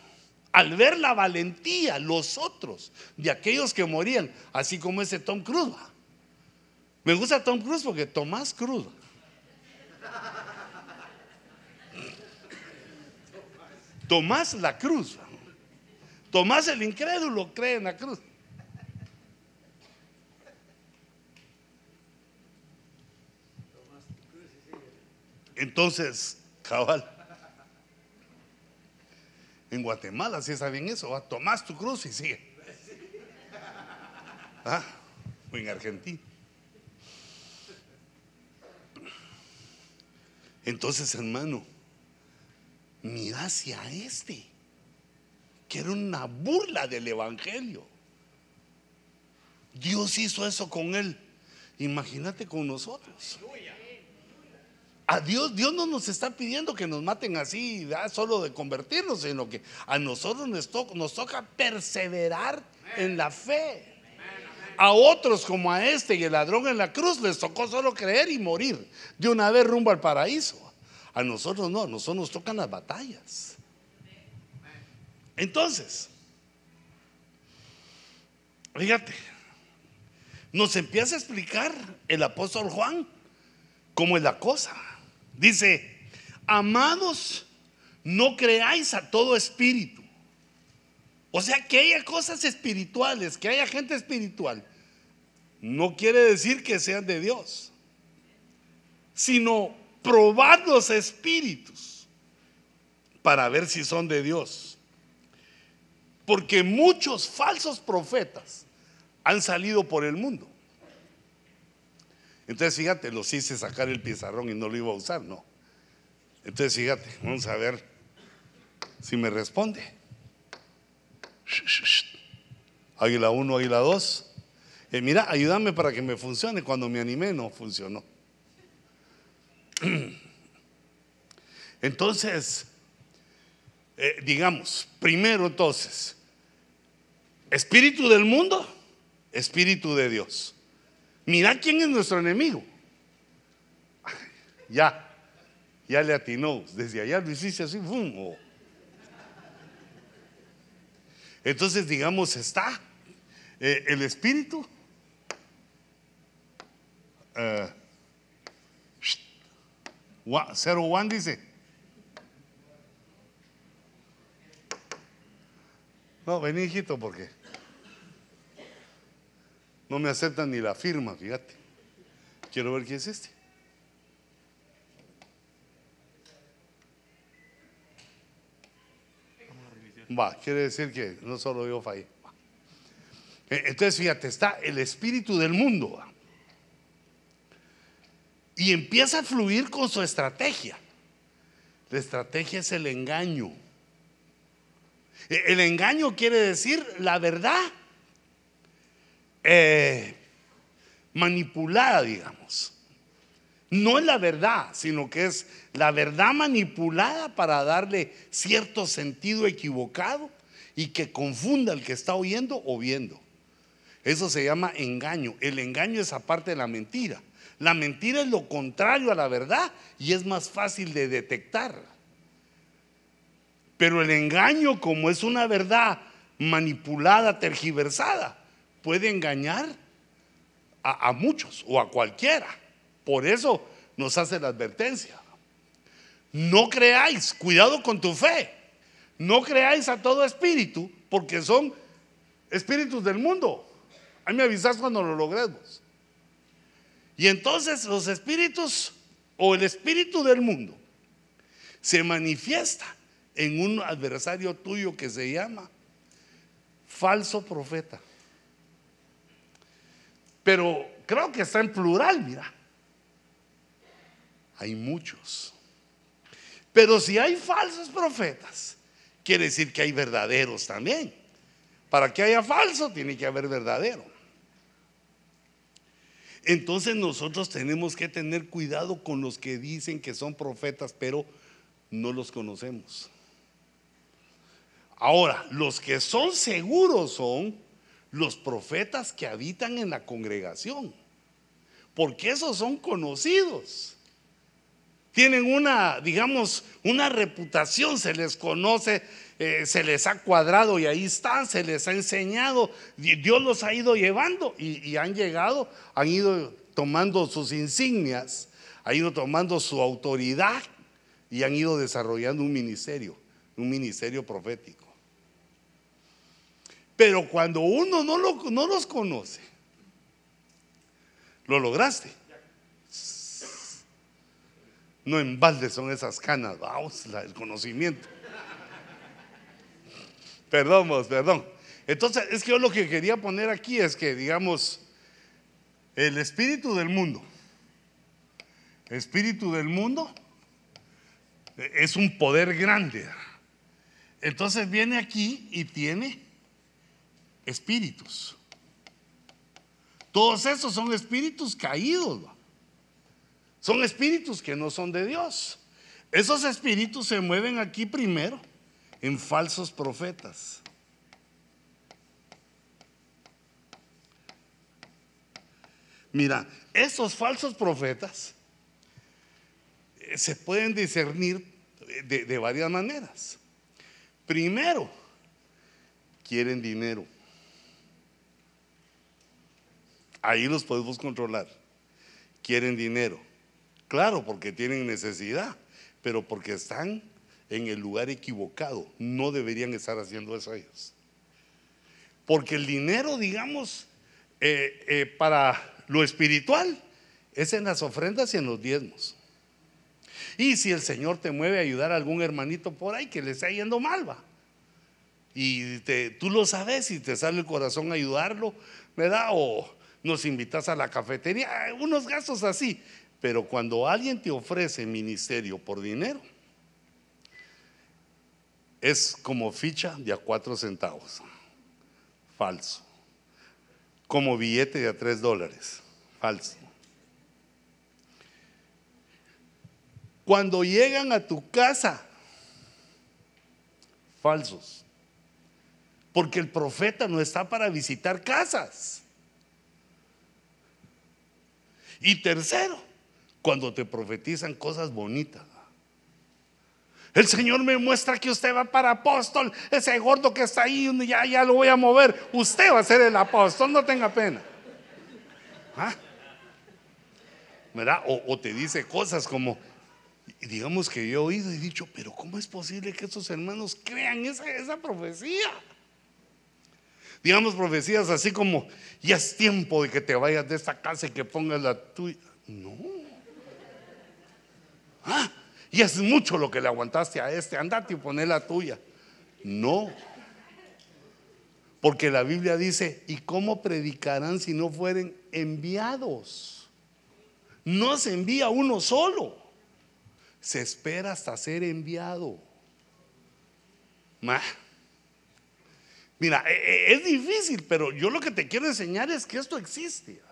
al ver la valentía, los otros, de aquellos que morían, así como ese Tom Cruise. Me gusta Tom Cruise porque Tomás Cruz. Tomás la cruz. Tomás el incrédulo cree en la cruz. Entonces, cabal. En Guatemala si saben eso, ¿va? tomás tu cruz y sigue. ¿Ah? O en Argentina. Entonces, hermano, mira hacia este, que era una burla del Evangelio. Dios hizo eso con él. Imagínate con nosotros. A Dios, Dios no nos está pidiendo que nos maten así, solo de convertirnos, sino que a nosotros nos nos toca perseverar en la fe. A otros como a este y el ladrón en la cruz les tocó solo creer y morir de una vez rumbo al paraíso. A nosotros no, a nosotros nos tocan las batallas. Entonces, fíjate, nos empieza a explicar el apóstol Juan cómo es la cosa. Dice, amados, no creáis a todo espíritu. O sea, que haya cosas espirituales, que haya gente espiritual, no quiere decir que sean de Dios, sino probar los espíritus para ver si son de Dios. Porque muchos falsos profetas han salido por el mundo. Entonces, fíjate, los hice sacar el pizarrón y no lo iba a usar, no. Entonces, fíjate, vamos a ver si me responde. Águila 1, águila 2. Eh, mira, ayúdame para que me funcione. Cuando me animé no funcionó. Entonces, eh, digamos, primero entonces, espíritu del mundo, espíritu de Dios. Mira quién es nuestro enemigo. Ya, ya le atinó. Desde allá lo hiciste así. Oh. Entonces, digamos, está eh, el espíritu. Uh, Zero One dice. No, vení, hijito, porque no me aceptan ni la firma, fíjate. Quiero ver quién es este. Va, quiere decir que no solo yo fallé. Eh, entonces, fíjate, está el espíritu del mundo. Y empieza a fluir con su estrategia. La estrategia es el engaño. E, el engaño quiere decir la verdad eh, manipulada, digamos. No es la verdad, sino que es la verdad manipulada para darle cierto sentido equivocado y que confunda al que está oyendo o viendo. Eso se llama engaño. El engaño es aparte de la mentira. La mentira es lo contrario a la verdad y es más fácil de detectar. Pero el engaño, como es una verdad manipulada, tergiversada, puede engañar a, muchos o a cualquiera. Por eso nos hace la advertencia. No creáis, cuidado con tu fe. No creáis a todo espíritu, porque son espíritus del mundo. Ahí me avisas cuando lo logremos. Y entonces los espíritus o el espíritu del mundo se manifiesta en un adversario tuyo que se llama falso profeta. Pero creo que está en plural, mira. Hay muchos. Pero si hay falsos profetas, quiere decir que hay verdaderos también. Para que haya falso, tiene que haber verdadero. Entonces nosotros tenemos que tener cuidado con los que dicen que son profetas, pero no los conocemos. Ahora, los que son seguros son los profetas que habitan en la congregación, porque esos son conocidos. Tienen una, digamos, una reputación, se les conoce, eh, se les ha cuadrado y ahí están, se les ha enseñado, Dios los ha ido llevando y, y han llegado, han ido tomando sus insignias, han ido tomando su autoridad y han ido desarrollando un ministerio, un ministerio profético. Pero cuando uno no, lo, no los conoce, lo lograste. No en balde son esas canas, vamos, el conocimiento. Perdón, vos, perdón. Entonces, es que yo lo que quería poner aquí es que, digamos, el espíritu del mundo, espíritu del mundo es un poder grande. Entonces viene aquí y tiene espíritus. Todos esos son espíritus caídos. Son espíritus que no son de Dios. Esos espíritus se mueven aquí primero en falsos profetas. Mira, esos falsos profetas eh, se pueden discernir de, de varias maneras. Primero, quieren dinero. Ahí los podemos controlar. Quieren dinero. Claro, porque tienen necesidad, pero porque están en el lugar equivocado. No deberían estar haciendo eso ellos. Porque el dinero, digamos, eh, eh, para lo espiritual es en las ofrendas y en los diezmos. Y si el Señor te mueve a ayudar a algún hermanito por ahí que le está yendo mal, va. Y tú lo sabes y te sale el corazón a ayudarlo, ¿verdad? O nos invitas a la cafetería, unos gastos así. Pero cuando alguien te ofrece ministerio por dinero, es como ficha de a cuatro centavos. Falso. Como billete de a tres dólares. Falso. Cuando llegan a tu casa, falsos. Porque el profeta no está para visitar casas. Y tercero, cuando te profetizan cosas bonitas. El Señor me muestra que usted va para apóstol. Ese gordo que está ahí, ya, ya lo voy a mover. Usted va a ser el apóstol, no tenga pena. ¿Ah? ¿Verdad? O, te dice cosas como, digamos que yo he oído y dicho, pero ¿cómo es posible que estos hermanos crean esa, esa profecía? Digamos profecías así como, ya es tiempo de que te vayas de esta casa y que pongas la tuya. No. Ah, y es mucho lo que le aguantaste a este, andate y poné la tuya. No. Porque la Biblia dice, ¿y cómo predicarán si no fueren enviados? No se envía uno solo. Se espera hasta ser enviado. Mira, e, e, es difícil, pero yo lo que te quiero enseñar es que esto existe.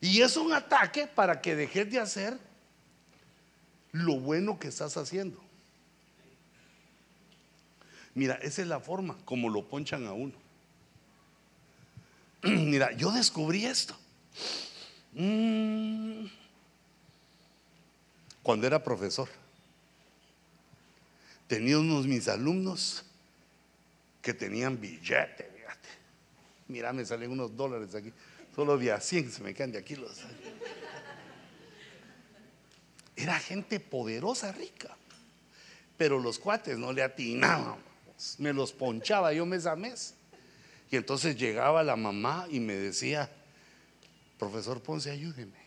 Y es un ataque para que dejes de hacer lo bueno que estás haciendo. Mira, esa es la forma como lo ponchan a uno. Mira, yo descubrí esto. Mm. Cuando era profesor, tenía unos mis alumnos que tenían billete, fíjate. Mira, me salen unos dólares aquí. Solo de a 100 se me caen de aquí los. Era gente poderosa, rica. Pero los cuates no le atinaban. Me los ponchaba yo mes a mes. Y entonces llegaba la mamá y me decía, profesor Ponce, ayúdeme.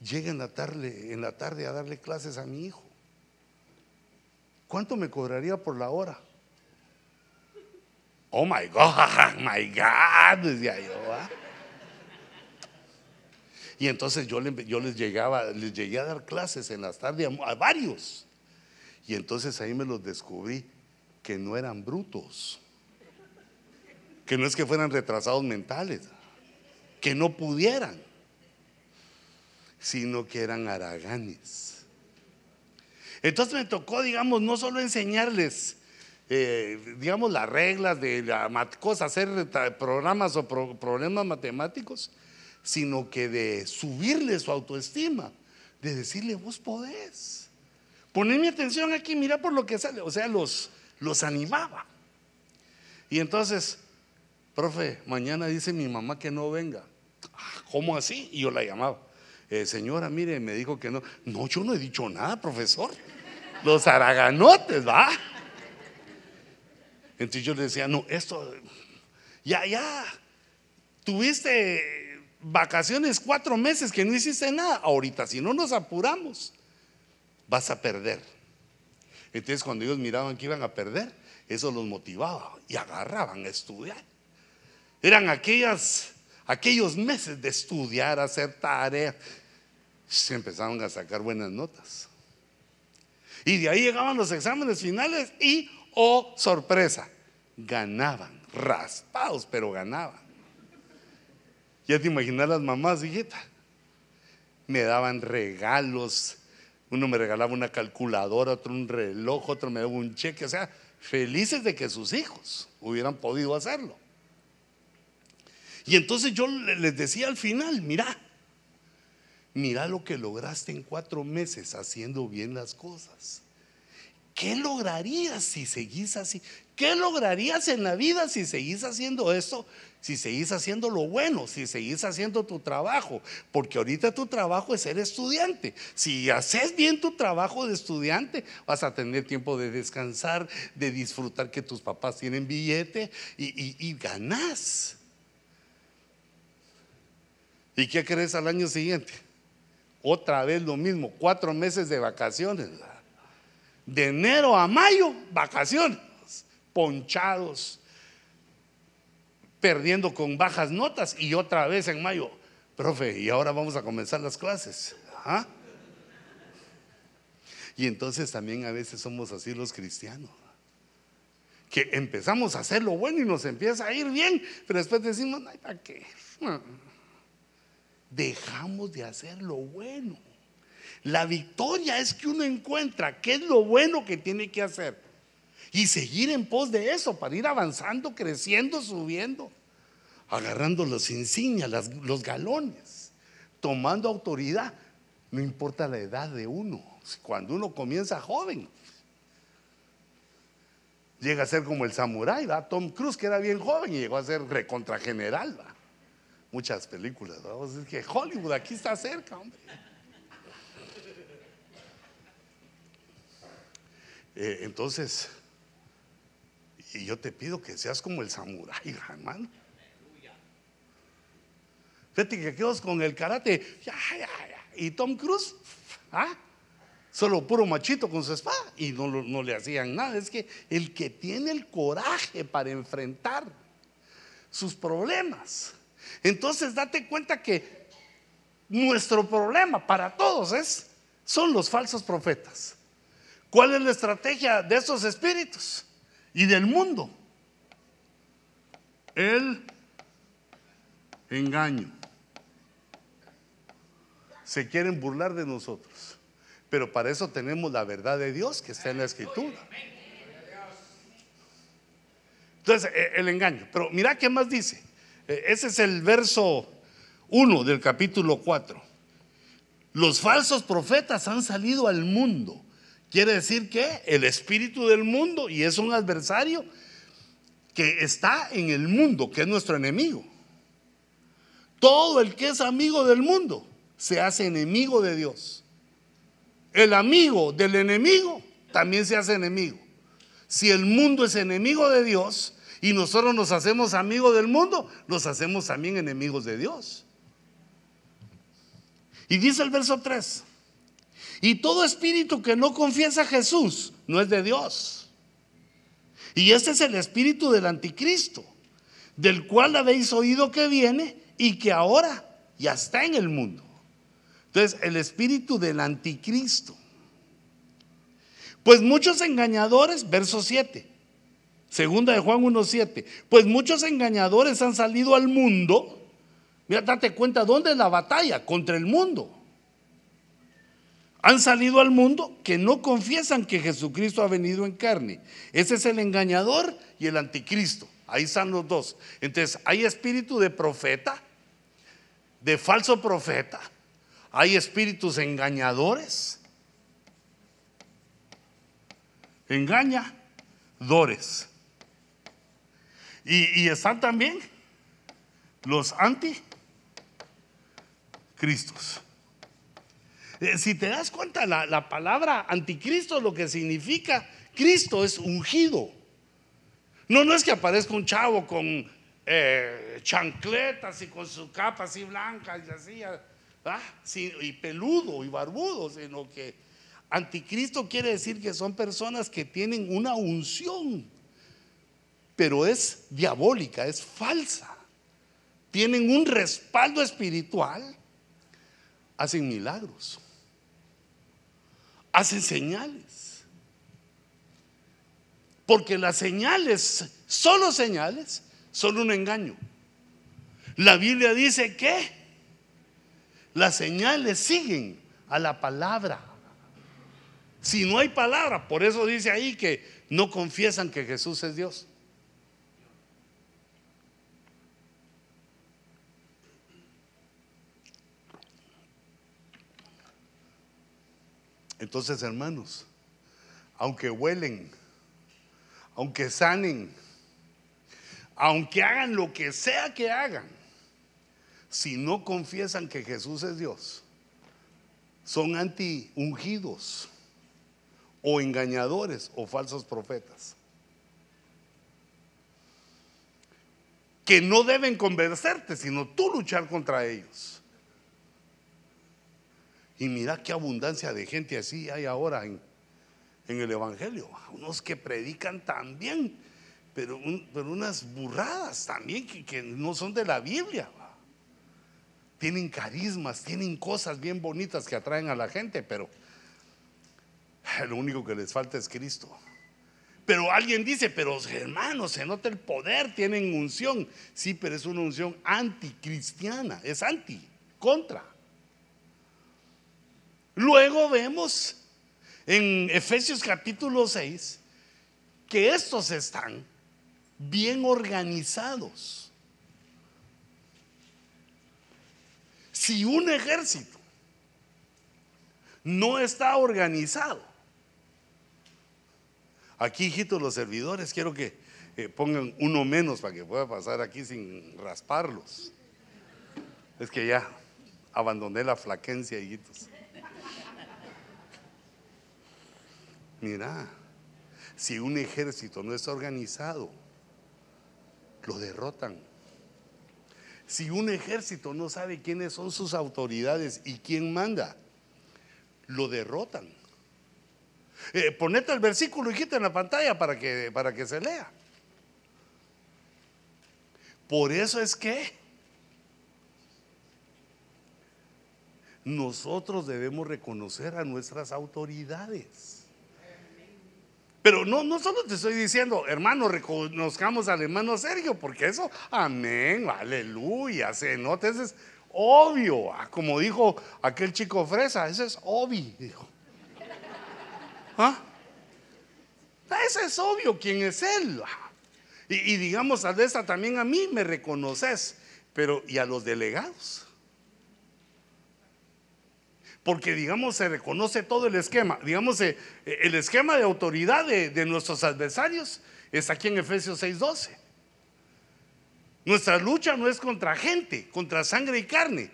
Llega en la tarde, en la tarde a darle clases a mi hijo. ¿Cuánto me cobraría por la hora? Oh my God, my God, decía yo. Y entonces yo, les llegaba, les llegué a dar clases en las tardes a, varios. Y entonces ahí me los descubrí que no eran brutos, que no es que fueran retrasados mentales, que no pudieran, sino que eran haraganes. Entonces me tocó, digamos, no solo enseñarles eh, digamos, las reglas de la cosa, hacer programas o problemas matemáticos, sino que de subirle su autoestima, de decirle, vos podés. Poneme atención aquí, mira por lo que sale. O sea, los, los animaba. Y entonces, profe, mañana dice mi mamá que no venga. Ah, ¿Cómo así? Y yo la llamaba. Eh, señora, mire, me dijo que no. No, yo no he dicho nada, profesor. Los araganotes, ¿va? Entonces yo le decía, no, esto, ya, ya, tuviste vacaciones cuatro meses que no hiciste nada. Ahorita, si no nos apuramos, vas a perder. Entonces cuando ellos miraban que iban a perder, eso los motivaba y agarraban a estudiar. Eran aquellas, aquellos meses de estudiar, hacer tareas. Se empezaron a sacar buenas notas. Y de ahí llegaban los exámenes finales y, oh sorpresa, ganaban, raspados, pero ganaban. Ya te imaginas las mamás, hijita. Me daban regalos. Uno me regalaba una calculadora, otro un reloj, otro me daba un cheque. O sea, felices de que sus hijos hubieran podido hacerlo. Y entonces yo les decía al final, mira, mira lo que lograste en cuatro meses haciendo bien las cosas. ¿Qué lograrías si seguís así? ¿Qué lograrías en la vida si seguís haciendo esto? Si seguís haciendo lo bueno, si seguís haciendo tu trabajo, porque ahorita tu trabajo es ser estudiante. Si haces bien tu trabajo de estudiante, vas a tener tiempo de descansar, de disfrutar que tus papás tienen billete y, y, ganás. ¿Y qué crees al año siguiente? Otra vez lo mismo, cuatro meses de vacaciones de enero a mayo, vacaciones, ponchados, perdiendo con bajas notas y otra vez en mayo, profe, y ahora vamos a comenzar las clases. ¿ah? Y entonces también a veces somos así los cristianos. Que empezamos a hacer lo bueno y nos empieza a ir bien, pero después decimos, ¿para qué? Dejamos de hacer lo bueno. La victoria es que uno encuentra qué es lo bueno que tiene que hacer y seguir en pos de eso para ir avanzando, creciendo, subiendo, agarrando las insignias, los galones, tomando autoridad. No importa la edad de uno, cuando uno comienza joven, llega a ser como el samurái, ¿va? Tom Cruise, que era bien joven y llegó a ser recontrageneral. ¿va? Muchas películas, vamos a decir que Hollywood aquí está cerca, hombre. Eh, entonces, y yo te pido que seas como el samurái, hermano. Fíjate que quedas con el karate, y Tom Cruise, ¿ah? solo puro machito con su espada, y no, no le hacían nada. Es que el que tiene el coraje para enfrentar sus problemas. Entonces, date cuenta que nuestro problema para todos es, son los falsos profetas. ¿Cuál es la estrategia de esos espíritus y del mundo? El engaño. Se quieren burlar de nosotros, pero para eso tenemos la verdad de Dios que está en la escritura. Entonces, e, el engaño. Pero mira qué más dice. E, ese es el verso 1 del capítulo 4. Los falsos profetas han salido al mundo Quiere decir que el espíritu del mundo, y es un adversario que está en el mundo, que es nuestro enemigo. Todo el que es amigo del mundo se hace enemigo de Dios. El amigo del enemigo también se hace enemigo. Si el mundo es enemigo de Dios y nosotros nos hacemos amigos del mundo, nos hacemos también enemigos de Dios. Y dice el verso 3, y todo espíritu que no confiesa a Jesús no es de Dios. Y este es el espíritu del anticristo, del cual habéis oído que viene y que ahora ya está en el mundo. Entonces, el espíritu del anticristo. Pues muchos engañadores, verso 7, segunda de Juan 1.7, pues muchos engañadores han salido al mundo. Mira, date cuenta, ¿dónde es la batalla? Contra el mundo han salido al mundo que no confiesan que Jesucristo ha venido en carne. Ese es el engañador y el anticristo. Ahí están los dos. Entonces, hay espíritu de profeta, de falso profeta. hay espíritus engañadores. Engañadores. Y, y están también los anticristos. Eh, si te das cuenta, la, palabra anticristo lo que significa, Cristo es ungido. No, no es que aparezca un chavo con eh, chancletas y con su capa así blanca y así, ¿ah? y peludo y barbudo, sino que anticristo quiere decir que son personas que tienen una unción, pero es diabólica, es falsa. Tienen un respaldo espiritual, hacen milagros hacen señales. Porque las señales, solo señales, son un engaño. La Biblia dice que las señales siguen a la palabra. Si no hay palabra, por eso dice ahí que no confiesan que Jesús es Dios. Entonces, hermanos, aunque huelen, aunque sanen, aunque hagan lo que sea que hagan, si no confiesan que Jesús es Dios, son anti-ungidos o engañadores o falsos profetas. Que no deben convencerte, sino tú luchar contra ellos. Y mira qué abundancia de gente así hay ahora en, el Evangelio. Unos que predican también, pero, pero unas burradas también que, que, no son de la Biblia. Tienen carismas, tienen cosas bien bonitas que atraen a la gente, pero lo único que les falta es Cristo. Pero alguien dice, pero hermanos, se nota el poder, tienen unción. Sí, pero es una unción anticristiana, es anti, contra. Luego vemos en Efesios capítulo 6 que estos están bien organizados. Si un ejército no está organizado, aquí, hijitos, los servidores, quiero que eh, pongan uno menos para que pueda pasar aquí sin rasparlos. Es que ya abandoné la flaquencia, hijitos. Mira, si un ejército no está organizado, lo derrotan. Si un ejército no sabe quiénes son sus autoridades y quién manda, lo derrotan. Eh, ponete el versículo, hijita, en la pantalla para que, para que se lea. Por eso es que nosotros debemos reconocer a nuestras autoridades. Pero no, no solo te estoy diciendo, hermano, reconozcamos al hermano Sergio, porque eso, amén, aleluya, se nota, eso es obvio. Ah, como dijo aquel chico fresa, eso es obvio, dijo. ¿Ah? Eso es obvio quién es él. Y, y digamos, a esta también a mí me reconoces, pero ¿y a los delegados? Porque digamos se reconoce todo el esquema, digamos eh, el esquema de autoridad de, nuestros adversarios es aquí en Efesios 6:12. Nuestra lucha no es contra gente, contra sangre y carne,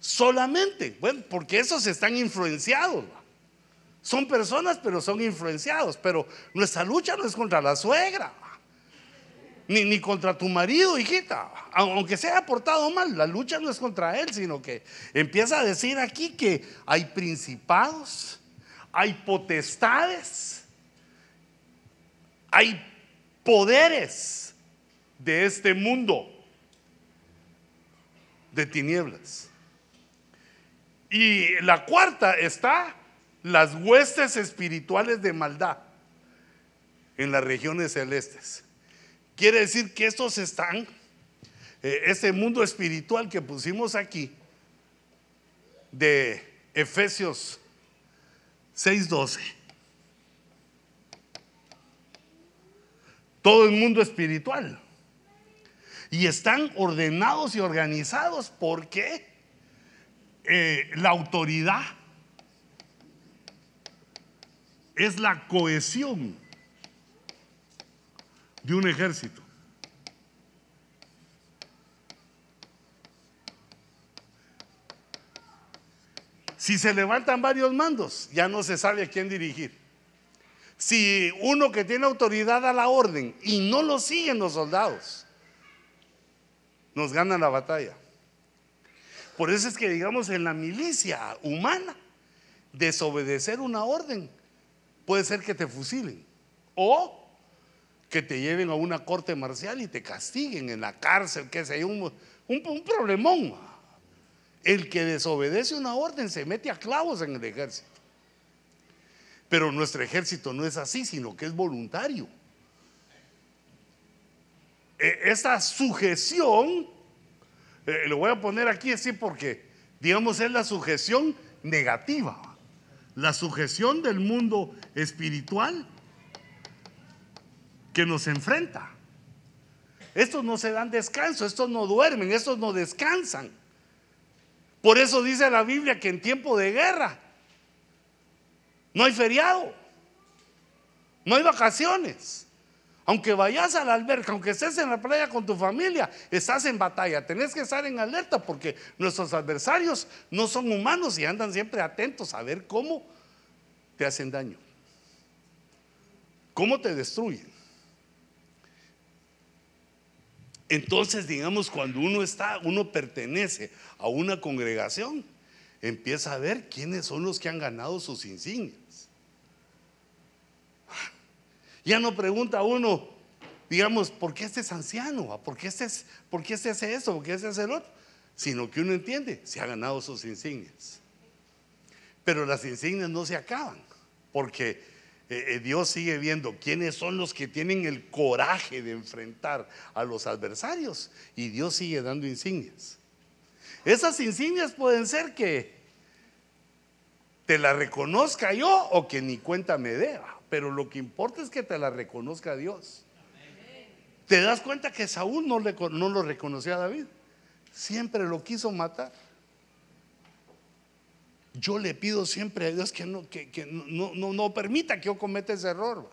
solamente, bueno, porque esos están influenciados. Son personas, pero son influenciados. Pero nuestra lucha no es contra la suegra ni, contra tu marido, hijita. Aunque se haya portado mal, la lucha no es contra él, sino que empieza a decir aquí que hay principados, hay potestades, hay poderes de este mundo de tinieblas. Y la cuarta está las huestes espirituales de maldad en las regiones celestes. Quiere decir que estos están, eh, ese mundo espiritual que pusimos aquí, de Efesios 6:12. Todo el mundo espiritual. Y están ordenados y organizados. ¿Por qué? eh, la autoridad es la cohesión de un ejército. Si se levantan varios mandos, ya no se sabe a quién dirigir. Si uno que tiene autoridad da la orden y no lo siguen los soldados, nos ganan la batalla. Por eso es que digamos en la milicia humana, desobedecer una orden puede ser que te fusilen o que te lleven a una corte marcial y te castiguen en la cárcel, que un, un, un problemón. El que desobedece una orden se mete a clavos en el ejército. Pero nuestro ejército no es así, sino que es voluntario. E, esa sujeción, eh, lo voy a poner aquí así porque, digamos, es la sujeción negativa. La sujeción del mundo espiritual que nos enfrenta. Estos no se dan descanso, estos no duermen, estos no descansan. Por eso dice la Biblia que en tiempo de guerra no hay feriado, no hay vacaciones. Aunque vayas a la alberca, aunque estés en la playa con tu familia, estás en batalla. Tenés que estar en alerta porque nuestros adversarios no son humanos y andan siempre atentos a ver cómo te hacen daño, cómo te destruyen. Entonces, digamos, cuando uno está, uno pertenece a una congregación, empieza a ver quiénes son los que han ganado sus insignias. Ya no pregunta uno, digamos, ¿por qué este es anciano? ¿Por qué este, es, ¿por qué este hace eso? ¿Por qué este hace el otro? Sino que uno entiende, se ha ganado sus insignias. Pero las insignias no se acaban, porque eh, eh, Dios sigue viendo quiénes son los que tienen el coraje de enfrentar a los adversarios y Dios sigue dando insignias. Esas insignias pueden ser que te la reconozca yo o que ni cuenta me dé, pero lo que importa es que te la reconozca Dios. ¿Te das cuenta que Saúl no, le, no lo reconoció a David? Siempre lo quiso matar. Yo le pido siempre a Dios que no, permita que yo cometa ese error.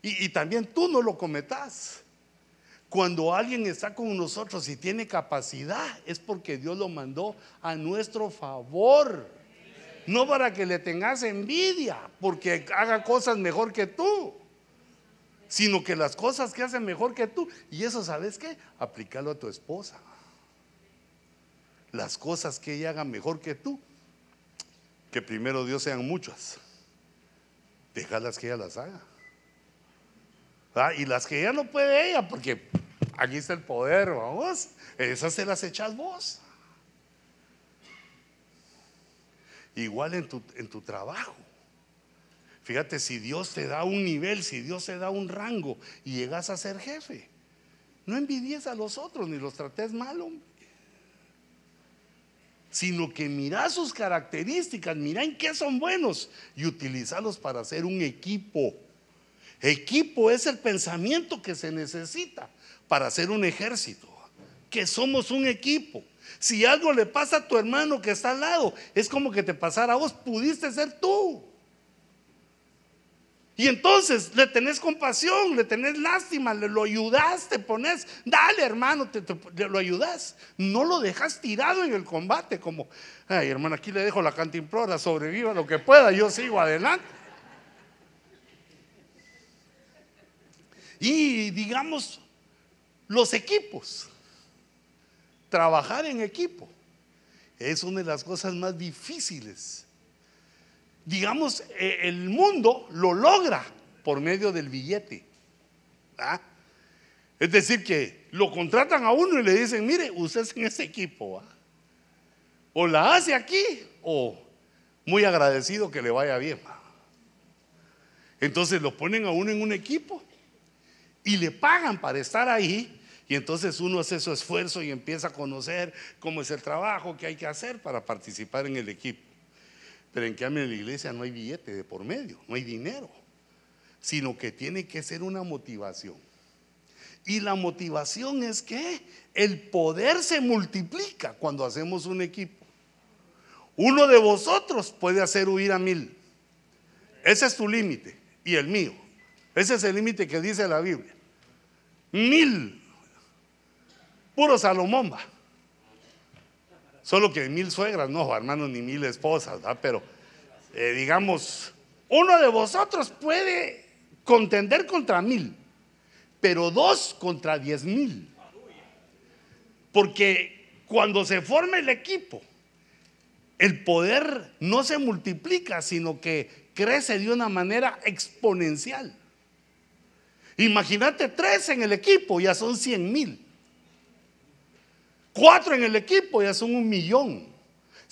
Y, también tú no lo cometas. Cuando alguien está con nosotros y tiene capacidad, es porque Dios lo mandó a nuestro favor. No para que le tengas envidia, porque haga cosas mejor que tú, sino que las cosas que hacen mejor que tú. Y eso, ¿sabes qué? Aplicarlo a tu esposa. Las cosas que ella haga mejor que tú, que primero Dios sean muchas. Dejarlas que ella las haga. Ah, y las que ella no puede ella, porque aquí está el poder, vamos. Esas se las echas vos. Igual en tu, en tu trabajo. Fíjate, si Dios te da un nivel, si Dios te da un rango y llegas a ser jefe, no envidies a los otros ni los trates mal, hombre sino que mira sus características, mira en qué son buenos y utilizarlos para hacer un equipo. Equipo es el pensamiento que se necesita para hacer un ejército, que somos un equipo. Si algo le pasa a tu hermano que está al lado, es como que te pasara a vos, pudiste ser tú. Y entonces le tenés compasión, le tenés lástima, le lo ayudas, te pones, dale hermano, te, lo ayudas. No lo dejas tirado en el combate como, ay hermano, aquí le dejo la cantimplora, sobreviva lo que pueda, yo sigo adelante. Y digamos, los equipos, trabajar en equipo, es una de las cosas más difíciles digamos, eh, el mundo lo logra por medio del billete. Es decir, que lo contratan a uno y le dicen, mire, usted es en ese equipo. O la hace aquí o muy agradecido que le vaya bien. Entonces lo ponen a uno en un equipo y le pagan para estar ahí. Y entonces uno hace su esfuerzo y empieza a conocer cómo es el trabajo que hay que hacer para participar en el equipo. Pero en cambio en la iglesia no hay billete de por medio, no hay dinero, sino que tiene que ser una motivación. Y la motivación es que el poder se multiplica cuando hacemos un equipo. Uno de vosotros puede hacer huir a mil. Ese es tu límite y el mío. Ese es el límite que dice la Biblia. Mil. Puro Salomón va. Solo que mil suegras, no, hermanos, ni mil esposas, pero eh, digamos, uno de vosotros puede contender contra mil, pero dos contra diez mil. Porque cuando se forma el equipo, el poder no se multiplica, sino que crece de una manera exponencial. Imagínate tres en el equipo, ya son cien mil. Cuatro en el equipo, ya son un millón.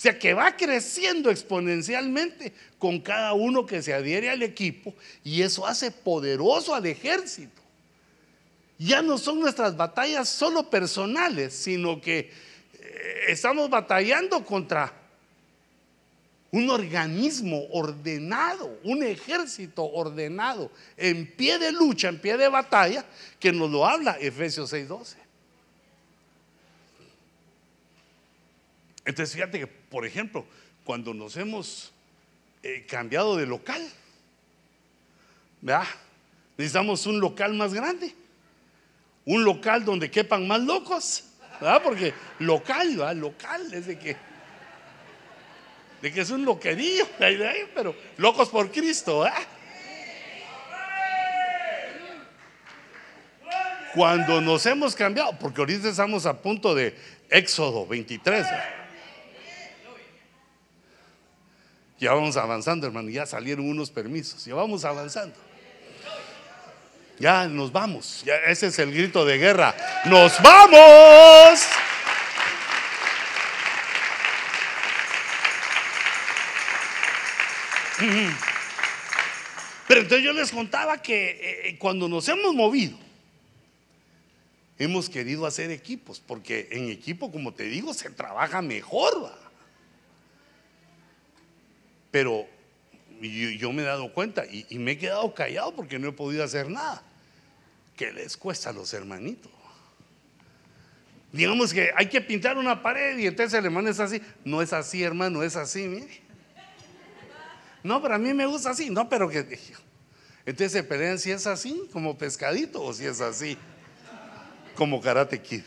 O sea que va creciendo exponencialmente con cada uno que se adhiere al equipo y eso hace poderoso al ejército. Ya no son nuestras batallas solo personales, sino que eh, estamos batallando contra un organismo ordenado, un ejército ordenado, en pie de lucha, en pie de batalla, que nos lo habla Efesios 6:12. Entonces fíjate que, por ejemplo, cuando nos hemos eh, cambiado de local, ¿verdad? necesitamos un local más grande, un local donde quepan más locos, ¿verdad? porque local, ¿verdad? local es de que de que es un loquerío, pero locos por Cristo. ¿eh? Cuando nos hemos cambiado, porque ahorita estamos a punto de Éxodo 23. Ya vamos avanzando, hermano, ya salieron unos permisos, ya vamos avanzando. Ya nos vamos, ese es el grito de guerra. ¡Nos vamos! Pero entonces yo les contaba que eh, eh, cuando nos hemos movido, hemos querido hacer equipos, porque en equipo, como te digo, se trabaja mejor. Pero yo, me he dado cuenta y, me he quedado callado porque no he podido hacer nada. Que les cuesta a los hermanitos. Digamos que hay que pintar una pared y entonces el hermano es así. No es así, hermano, es así, mire. No, pero a mí me gusta así. No, pero que. Entonces se pelean si es así, como pescadito, o si es así, como karate kid.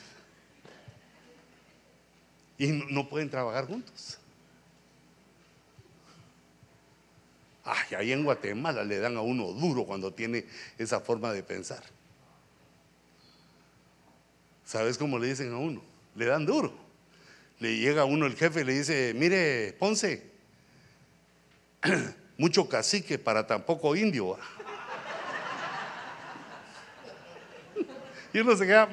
Y no, pueden trabajar juntos. Ay, ahí en Guatemala le dan a uno duro cuando tiene esa forma de pensar. ¿Sabes cómo le dicen a uno? Le dan duro. Le llega a uno el jefe y le dice, mire, Ponce, mucho cacique para tan poco indio. Y uno se queda.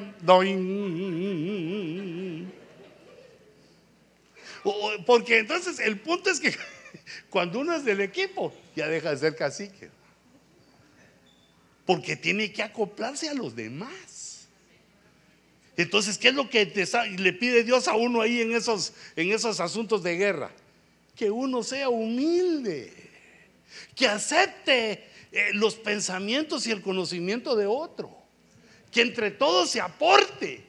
Porque entonces el punto es que cuando uno es del equipo, ya deja de ser cacique. Porque tiene que acoplarse a los demás. Entonces, ¿qué es lo que le pide Dios a uno ahí en esos, en esos asuntos de guerra? Que uno sea humilde que acepte eh, los pensamientos y el conocimiento de otro, que entre todos se aporte.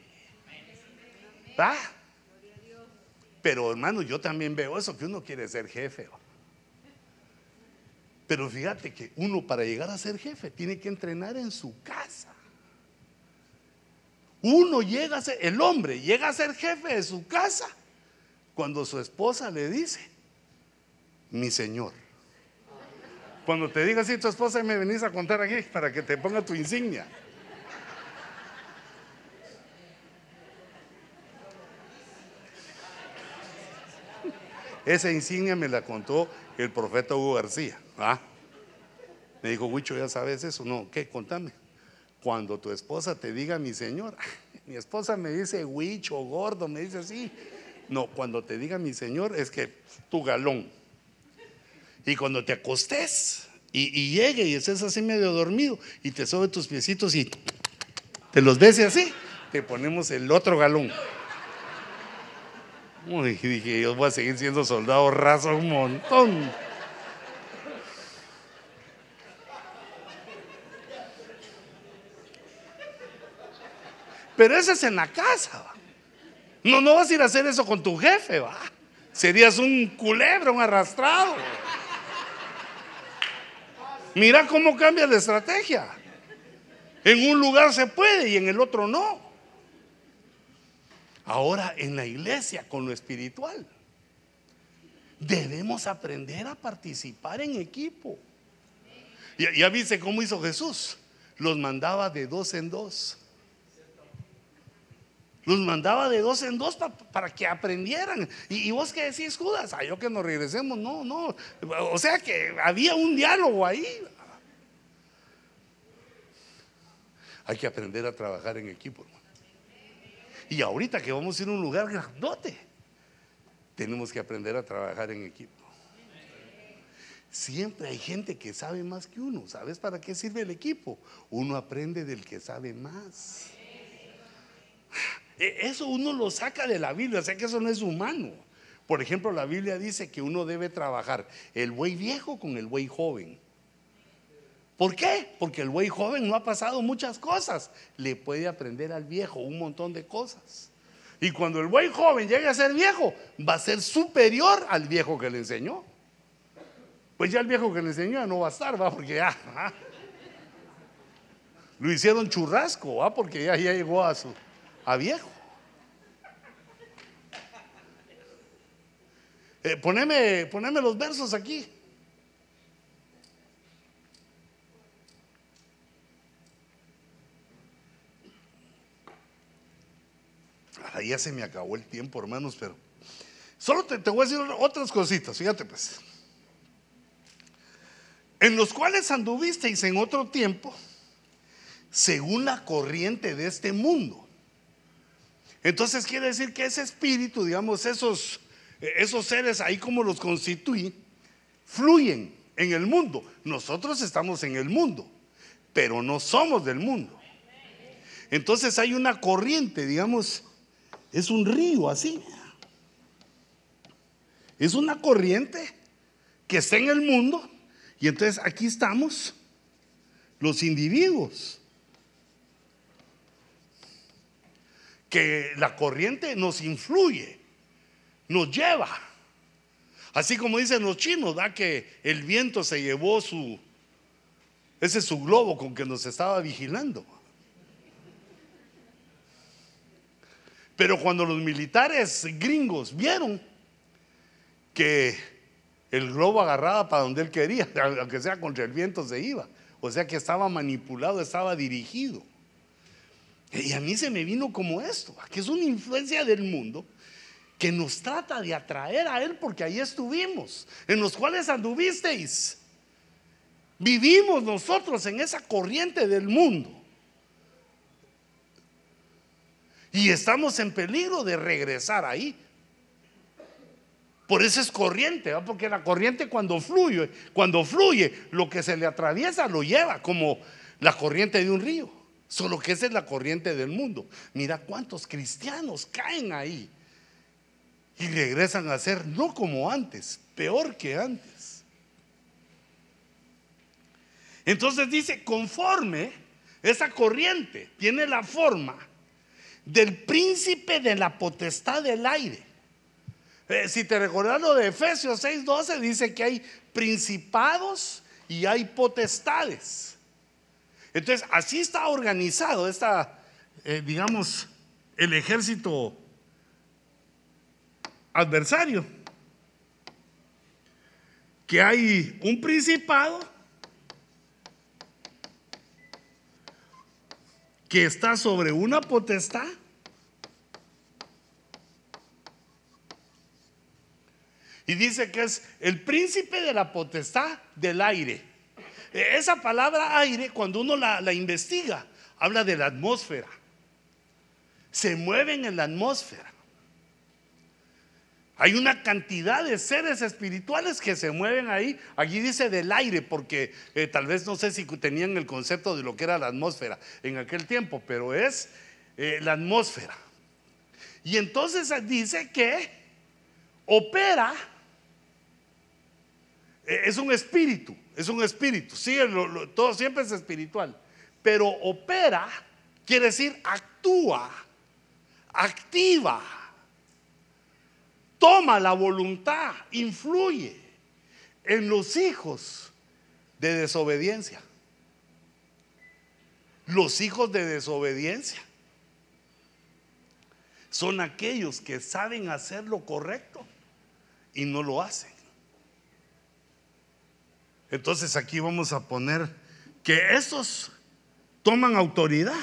Pero hermano, yo también veo eso, que uno quiere ser jefe. Pero fíjate que uno para llegar a ser jefe tiene que entrenar en su casa. Uno llega a ser, el hombre llega a ser jefe de su casa cuando su esposa le dice, mi señor. Cuando te diga así tu esposa y me venís a contar aquí para que te ponga tu insignia. Esa insignia me la contó el profeta Hugo García. ¿Ah? Me dijo, Huicho, ¿ya sabes eso? No, ¿qué? Contame. Cuando tu esposa te diga mi señor, mi esposa me dice Huicho, gordo, me dice así. No, cuando te diga mi señor es que tu galón. Y cuando te acostes y, llegue y estés así medio dormido y te sobe tus piecitos y te los bese así, te ponemos el otro galón. Y dije, yo voy a seguir siendo soldado raso un montón. Pero eso es en la casa. No, no vas a ir a hacer eso con tu jefe, va. Serías un culebra, un arrastrado. Mira cómo cambia la estrategia. En un lugar se puede y en el otro no. Ahora en la iglesia, con lo espiritual, debemos aprender a participar en equipo. Ya, ya viste cómo hizo Jesús. Los mandaba de dos en dos. Los mandaba de dos en dos para que aprendieran. Y, vos qué decís, Judas, a yo que nos regresemos. No, no. O sea que había un diálogo ahí. Hay que aprender a trabajar en equipo, Y ahorita que vamos a ir a un lugar grandote, tenemos que aprender a trabajar en equipo. Siempre hay gente que sabe más que uno. ¿Sabes para qué sirve el equipo? Uno aprende del que sabe más. E, eso uno lo saca de la Biblia, o sea que eso no es humano. Por ejemplo, la Biblia dice que uno debe trabajar el buey viejo con el buey joven. ¿Por qué? Porque el buey joven no ha pasado muchas cosas. Le puede aprender al viejo un montón de cosas. Y cuando el buey joven llegue a ser viejo, va a ser superior al viejo que le enseñó. Pues ya el viejo que le enseñó no va a estar, va, porque ya. Lo hicieron churrasco, va, porque ya, ya llegó a su a viejo. Eh, poneme, los versos aquí. Ahora ya se me acabó el tiempo, hermanos, pero solo te, te voy a decir otras cositas, fíjate pues. En los cuales anduvisteis en otro tiempo, según la corriente de este mundo entonces quiere decir que ese espíritu, digamos, esos, esos seres ahí como los constituyen, fluyen en el mundo. Nosotros estamos en el mundo, pero no somos del mundo. Entonces hay una corriente, digamos, es un río así. Es una corriente que está en el mundo y entonces aquí estamos los individuos. que la corriente nos influye, nos lleva. Así como dicen los chinos, da que el viento se llevó su ese es su globo con que nos estaba vigilando. Pero cuando los militares gringos vieron que el globo agarraba para donde él quería, aunque sea contra el viento se iba, o sea que estaba manipulado, estaba dirigido. Y a mí se me vino como esto, que es una influencia del mundo que nos trata de atraer a Él porque ahí estuvimos, en los cuales anduvisteis. Vivimos nosotros en esa corriente del mundo. Y estamos en peligro de regresar ahí. Por eso es corriente, porque la corriente cuando fluye, cuando fluye, lo que se le atraviesa lo lleva como la corriente de un río. Solo que esa es la corriente del mundo. Mira cuántos cristianos caen ahí y regresan a ser no como antes, peor que antes. Entonces dice, conforme esa corriente tiene la forma del príncipe de la potestad del aire. Eh, si te recuerdas lo de Efesios 6:12, dice que hay principados y hay potestades. Entonces, así está organizado esta, eh, digamos, el ejército adversario. Que hay un principado que está sobre una potestad. Y dice que es el príncipe de la potestad del aire. Esa palabra aire, cuando uno la, investiga, habla de la atmósfera. Se mueven en la atmósfera. Hay una cantidad de seres espirituales que se mueven ahí. Allí dice del aire, porque eh, tal vez no sé si tenían el concepto de lo que era la atmósfera en aquel tiempo, pero es eh, la atmósfera. Y entonces dice que opera, eh, es un espíritu es un espíritu, sí, todo siempre es espiritual, pero opera quiere decir actúa, activa toma la voluntad, influye en los hijos de desobediencia. Los hijos de desobediencia son aquellos que saben hacer lo correcto y no lo hacen. Entonces aquí vamos a poner que esos toman autoridad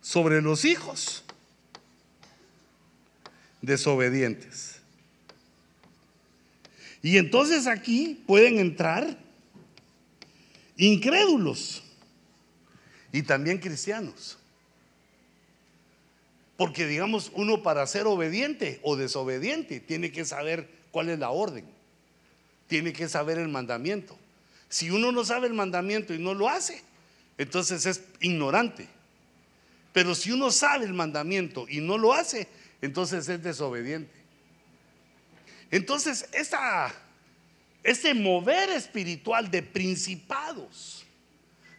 sobre los hijos desobedientes. Y entonces aquí pueden entrar incrédulos y también cristianos. Porque digamos, uno para ser obediente o desobediente tiene que saber cuál es la orden. Tiene que saber el mandamiento. Si uno no sabe el mandamiento y no lo hace, entonces es ignorante. Pero si uno sabe el mandamiento y no lo hace, entonces es desobediente. Entonces, esta, ese mover espiritual de principados,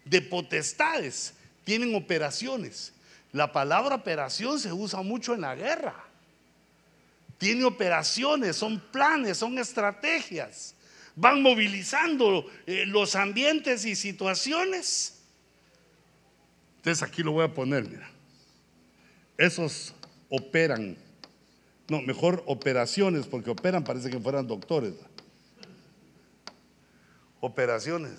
de potestades, tienen operaciones. La palabra operación se usa mucho en la guerra. Tiene operaciones, son planes, son estrategias. Van movilizando eh, los ambientes y situaciones. Entonces aquí lo voy a poner, mira. Esos operan no, mejor operaciones, porque operan parece que fueran doctores. Operaciones.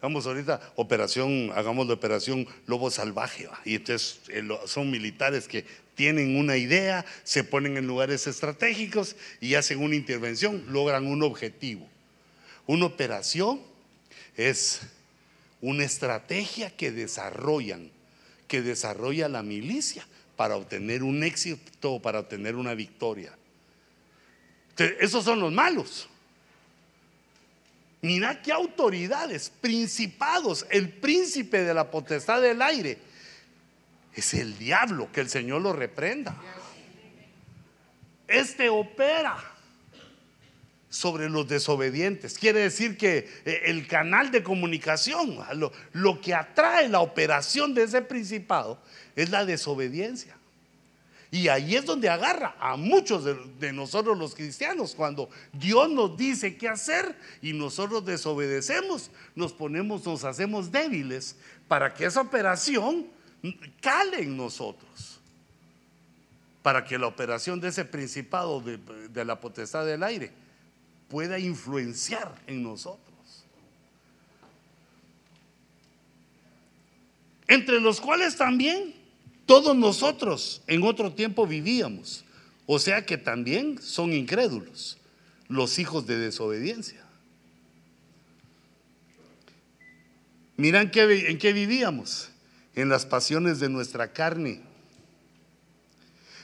Vamos ahorita, operación, hagamos la operación Lobo Salvaje. Y entonces eh, son militares que tienen una idea, se ponen en lugares estratégicos y hacen una intervención, logran un objetivo. Una operación es una estrategia que desarrollan, que desarrolla la milicia para obtener un éxito, para obtener una victoria. esos son los malos. Mira qué autoridades, principados, el príncipe de la potestad del aire. Es el diablo, que el Señor lo reprenda. Este opera sobre los desobedientes. Quiere decir que eh, el canal de comunicación, lo, que atrae la operación de ese principado, es la desobediencia. Y ahí es donde agarra a muchos de, nosotros los cristianos. Cuando Dios nos dice qué hacer y nosotros desobedecemos, nos ponemos, nos hacemos débiles para que esa operación cale en nosotros. Para que la operación de ese principado de la potestad del aire pueda influenciar en nosotros. Entre los cuales también todos nosotros en otro tiempo vivíamos. O sea que también son incrédulos, los hijos de desobediencia. Miran en qué vivíamos, en las pasiones de nuestra carne,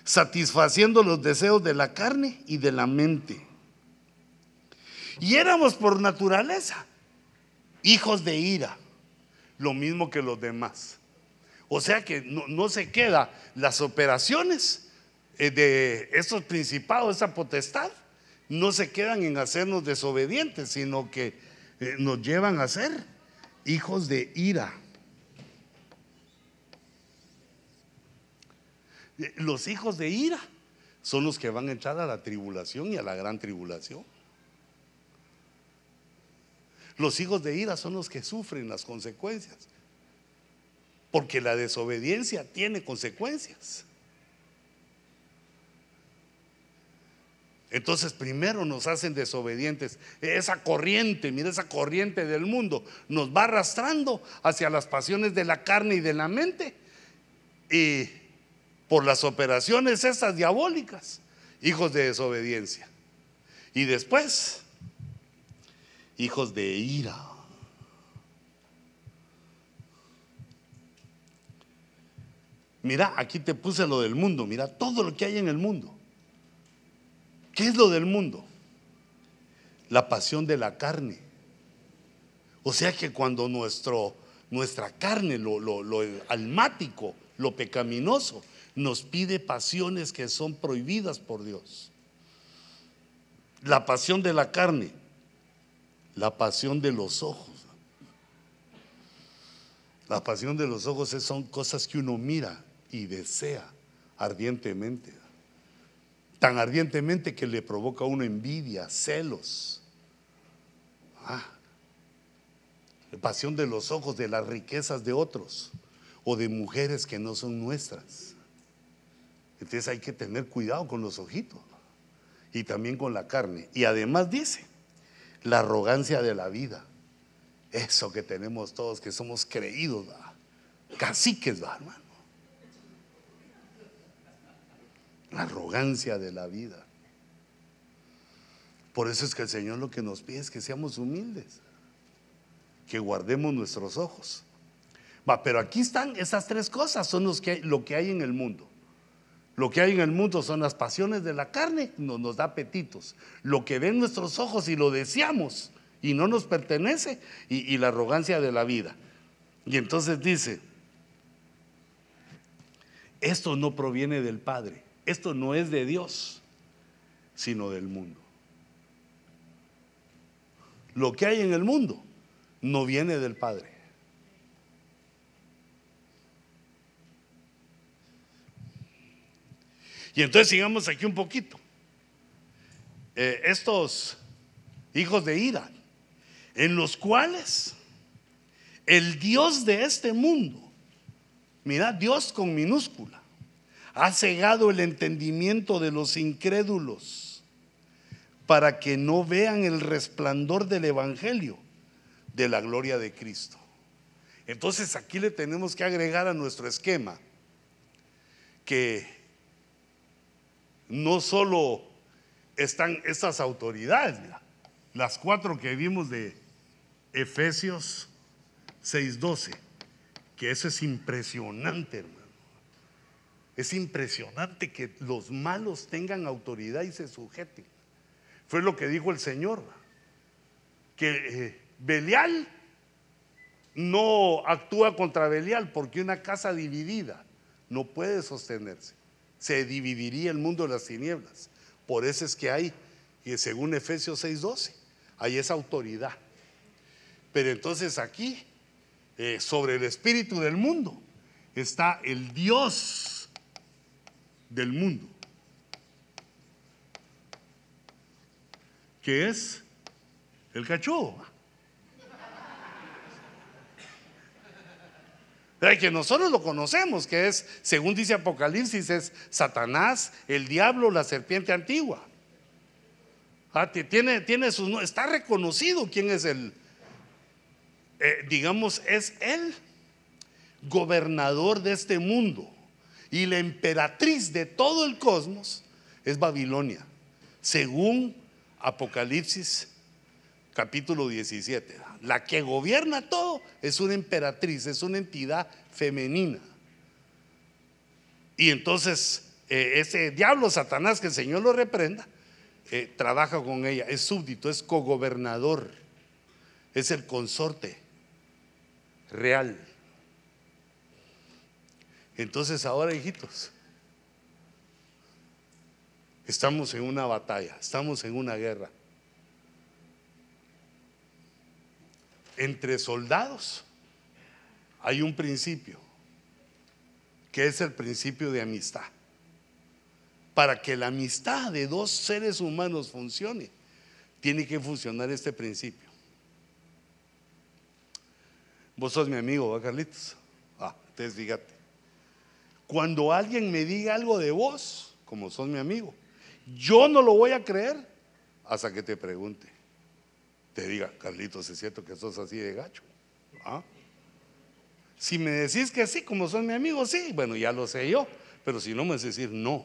satisfaciendo los deseos de la carne y de la mente. Y éramos por naturaleza hijos de ira, lo mismo que los demás. O sea que no, se queda las operaciones eh, de esos principados, esa potestad, no se quedan en hacernos desobedientes, sino que eh, nos llevan a ser hijos de ira. Eh, los hijos de ira son los que van a entrar a la tribulación y a la gran tribulación. Los hijos de ira son los que sufren las consecuencias. Porque la desobediencia tiene consecuencias. Entonces primero nos hacen desobedientes. Esa corriente, mira esa corriente del mundo, nos va arrastrando hacia las pasiones de la carne y de la mente. Y por las operaciones esas diabólicas, hijos de desobediencia. Y después, hijos de ira. Mira, aquí te puse lo del mundo, mira todo lo que hay en el mundo. ¿Qué es lo del mundo? La pasión de la carne. O sea que cuando nuestro, nuestra carne, lo, lo almático, lo pecaminoso, nos pide pasiones que son prohibidas por Dios. La pasión de la carne, la pasión de los ojos. La pasión de los ojos son cosas que uno mira y desea ardientemente. tan ardientemente que le provoca a uno envidia, celos. Ah, pasión de los ojos de las riquezas de otros o de mujeres que no son nuestras. Entonces hay que tener cuidado con los ojitos y también con la carne. Y además dice, la arrogancia de la vida. Eso que tenemos todos, que somos creídos, caciques, ¿va, hermano. La arrogancia de la vida. Por eso es que el Señor lo que nos pide es que seamos humildes, que guardemos nuestros ojos. Va, pero aquí están esas tres cosas, son los que, lo que hay en el mundo. Lo que hay en el mundo son las pasiones de la carne, no nos da apetitos. Lo que ven nuestros ojos y lo deseamos y no nos pertenece, y, y la arrogancia de la vida. Y entonces dice, esto no proviene del Padre, esto no es de Dios, sino del mundo. Lo que hay en el mundo no viene del Padre. Y entonces sigamos aquí un poquito. Eh, estos hijos de ira, en los cuales el Dios de este mundo, mira, Dios con minúscula, ha cegado el entendimiento de los incrédulos para que no vean el resplandor del Evangelio de la gloria de Cristo. Entonces aquí le tenemos que agregar a nuestro esquema que no solo están estas autoridades, las cuatro que vimos de Efesios 6:12, que eso es impresionante, hermano. Es impresionante que los malos tengan autoridad y se sujeten. Fue lo que dijo el Señor, que eh, Belial no actúa contra Belial porque una casa dividida no puede sostenerse se dividiría el mundo de las tinieblas. Por eso es que hay, y según Efesios 6:12, hay esa autoridad. Pero entonces aquí, eh, sobre el espíritu del mundo, está el Dios del mundo, que es el cachorro. Que nosotros lo conocemos, que es, según dice Apocalipsis, es Satanás, el diablo, la serpiente antigua. Ah, tiene, tiene está reconocido quién es el, eh, digamos, es el gobernador de este mundo. Y la emperatriz de todo el cosmos es Babilonia, según Apocalipsis capítulo 17. La que gobierna todo es una emperatriz, es una entidad femenina. Y entonces eh, ese diablo Satanás, que el Señor lo reprenda, eh, trabaja con ella, es súbdito, es cogobernador, es el consorte real. Entonces ahora, hijitos, estamos en una batalla, estamos en una guerra. Entre soldados hay un principio, que es el principio de amistad. Para que la amistad de dos seres humanos funcione, tiene que funcionar este principio. Vos sos mi amigo, ¿va, Carlitos? Ah, entonces fíjate. Cuando alguien me diga algo de vos, como sos mi amigo, yo no lo voy a creer hasta que te pregunte te diga, Carlitos, es cierto que sos así de gacho. ¿Ah? Si me decís que sí, como son mi amigo, sí, bueno, ya lo sé yo, pero si no me decir no.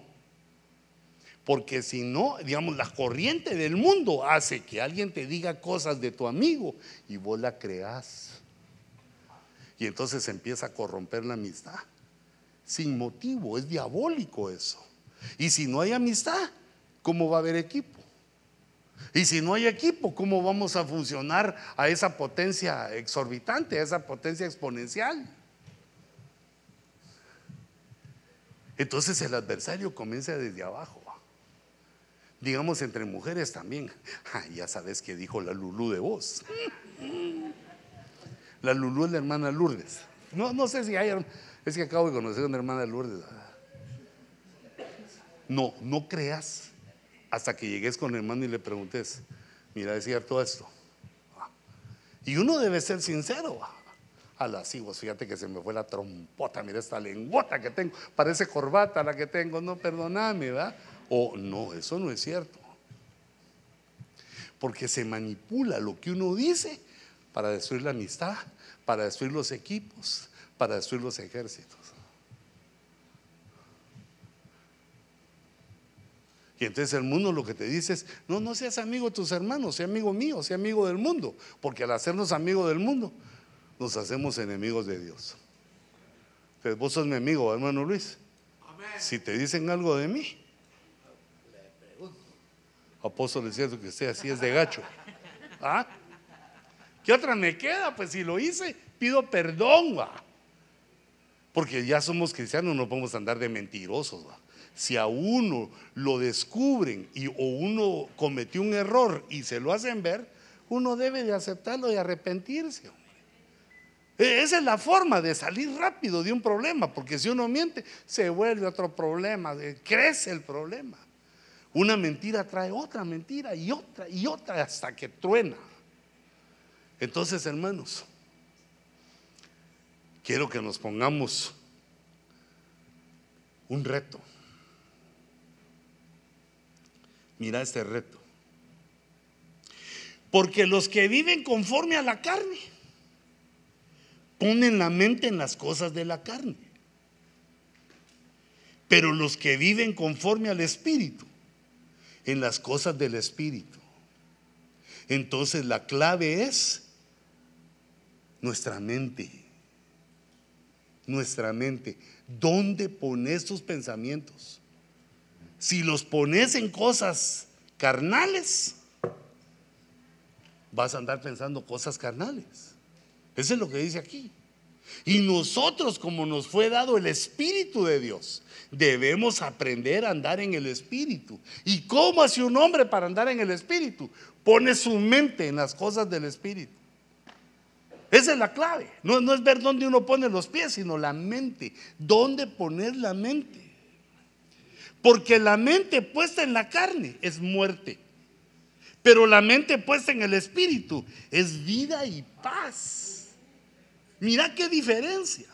Porque si no, digamos, la corriente del mundo hace que alguien te diga cosas de tu amigo y vos la creas. Y entonces empieza a corromper la amistad. Sin motivo, es diabólico eso. Y si no hay amistad, ¿cómo va a haber equipo? Y si no hay equipo, ¿cómo vamos a funcionar a esa potencia exorbitante, a esa potencia exponencial? Entonces el adversario comienza desde abajo. Digamos entre mujeres también. ya sabes que dijo la Lulú de vos. La Lulú es la hermana Lourdes. No, no sé si hay, es que acabo de conocer una hermana Lourdes. No, no creas hasta que llegues con el hermano y le preguntes, mira, es cierto esto. Y uno debe ser sincero. A las hijos, fíjate que se me fue la trompota, mira esta lengüota que tengo, parece corbata la que tengo, no, perdóname, ¿verdad? O no, eso no es cierto. Porque se manipula lo que uno dice para destruir la amistad, para destruir los equipos, para destruir los ejércitos. Y entonces el mundo lo que te dice es, no, no seas amigo de tus hermanos, sea amigo mío, sea amigo del mundo. Porque al hacernos amigos del mundo, nos hacemos enemigos de Dios. Entonces vos sos mi amigo, hermano Luis. Si te dicen algo de mí, apóstol es cierto que usted así es de gacho. ¿Ah? ¿Qué otra me queda? Pues si lo hice, pido perdón, va. Porque ya somos cristianos, no podemos andar de mentirosos, va si a uno lo descubren y, o uno cometió un error y se lo hacen ver, uno debe de aceptarlo y arrepentirse. E, esa es la forma de salir rápido de un problema, porque si uno miente, se vuelve otro problema, crece el problema. Una mentira trae otra mentira y otra y otra hasta que truena. Entonces, hermanos, quiero que nos pongamos un reto. Mira este reto. Porque los que viven conforme a la carne ponen la mente en las cosas de la carne. Pero los que viven conforme al Espíritu, en las cosas del Espíritu. Entonces la clave es nuestra mente. Nuestra mente. ¿Dónde pones tus pensamientos? Si los pones en cosas carnales, vas a andar pensando cosas carnales. Eso es lo que dice aquí. Y nosotros, como nos fue dado el Espíritu de Dios, debemos aprender a andar en el Espíritu. ¿Y cómo hace un hombre para andar en el Espíritu? Pone su mente en las cosas del Espíritu. Esa es la clave. No, no es ver dónde uno pone los pies, sino la mente. ¿Dónde poner la mente? Porque la mente puesta en la carne es muerte. Pero la mente puesta en el espíritu es vida y paz. Mira qué diferencia.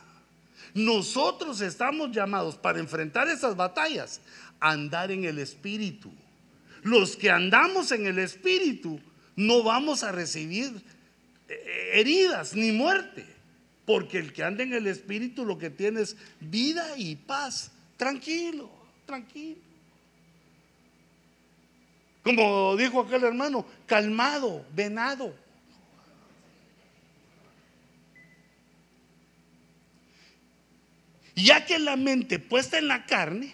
Nosotros estamos llamados para enfrentar esas batallas a andar en el espíritu. Los que andamos en el espíritu no vamos a recibir eh, heridas ni muerte. Porque el que anda en el espíritu lo que tiene es vida y paz. Tranquilo tranquilo. Como dijo aquel hermano, calmado, venado. Ya que la mente puesta en la carne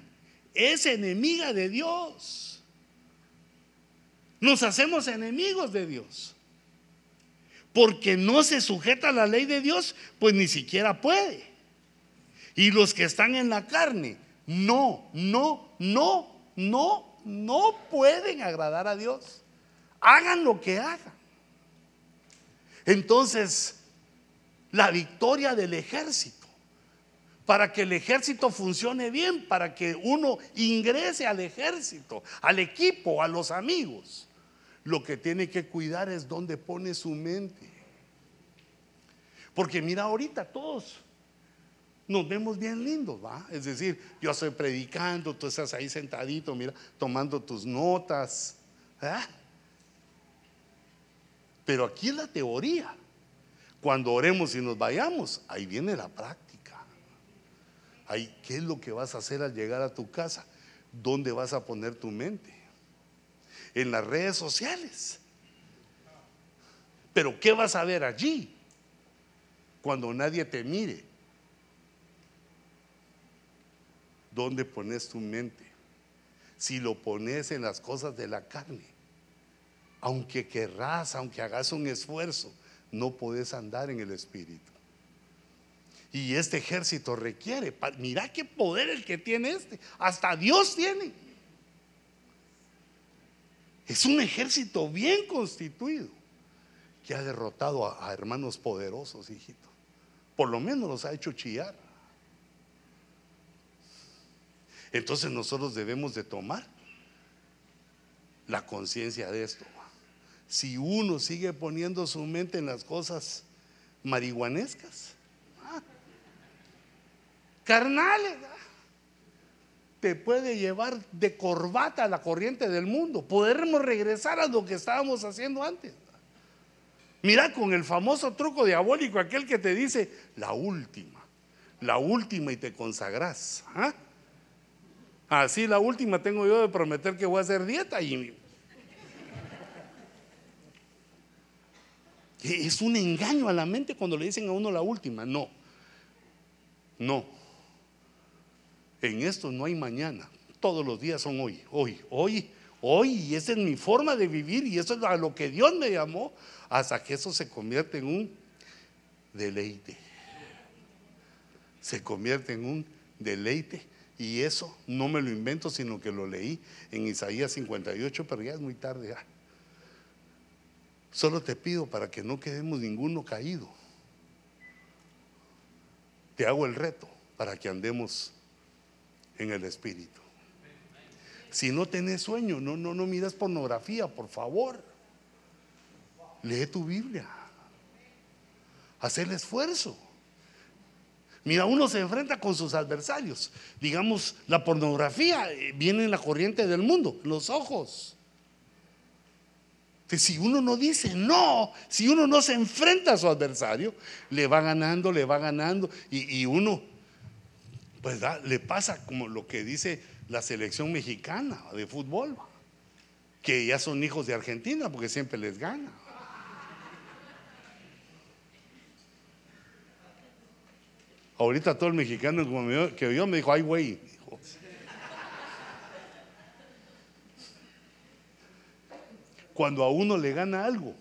es enemiga de Dios. Nos hacemos enemigos de Dios. Porque no se sujeta a la ley de Dios, pues ni siquiera puede. Y los que están en la carne no, no, no, no, no pueden agradar a Dios. Hagan lo que hagan. Entonces, la victoria del ejército, para que el ejército funcione bien, para que uno ingrese al ejército, al equipo, a los amigos, lo que tiene que cuidar es dónde pone su mente. Porque mira ahorita todos nos vemos bien lindos, ¿va? Es decir, yo estoy predicando, tú estás ahí sentadito, mira, tomando tus notas, Pero aquí es la teoría. Cuando oremos y nos vayamos, ahí viene la práctica. Ahí, ¿qué es lo que vas a hacer al llegar a tu casa? ¿Dónde vas a poner tu mente? En las redes sociales. Pero ¿qué vas a ver allí? Cuando nadie te mire ¿Dónde pones tu mente? Si lo pones en las cosas de la carne, aunque querrás, aunque hagas un esfuerzo, no puedes andar en el espíritu. Y este ejército requiere, mira qué poder el que tiene este, hasta Dios tiene. Es un ejército bien constituido que ha derrotado a, a hermanos poderosos, hijito. Por lo menos los ha hecho chillar. Entonces nosotros debemos de tomar la conciencia de esto. Si uno sigue poniendo su mente en las cosas marihuanescas, ah, carnales, ah, te puede llevar de corbata a la corriente del mundo. Podremos regresar a lo que estábamos haciendo antes. Mira con el famoso truco diabólico, aquel que te dice la última, la última y te consagras. ¿ah? Así la última tengo yo de prometer que voy a hacer dieta y es un engaño a la mente cuando le dicen a uno la última. No, no. En esto no hay mañana. Todos los días son hoy, hoy, hoy, hoy. Y esa es mi forma de vivir y eso es a lo que Dios me llamó hasta que eso se convierte en un deleite. Se convierte en un deleite. Y eso no me lo invento, sino que lo leí en Isaías 58, pero ya es muy tarde. Solo te pido para que no quedemos ninguno caído. Te hago el reto para que andemos en el Espíritu. Si no tenés sueño, no, no, no miras pornografía, por favor. Lee tu Biblia. Haz el esfuerzo. Mira, uno se enfrenta con sus adversarios. Digamos, la pornografía eh, viene en la corriente del mundo, los ojos. si uno no dice no, si uno no se enfrenta a su adversario, le va ganando, le va ganando. Y, uno, pues le pasa como lo que dice la selección mexicana de fútbol, que ya son hijos de Argentina porque siempre les gana. Ahorita todo el mexicano que yo me dijo, ay, güey. Cuando a uno le gana algo,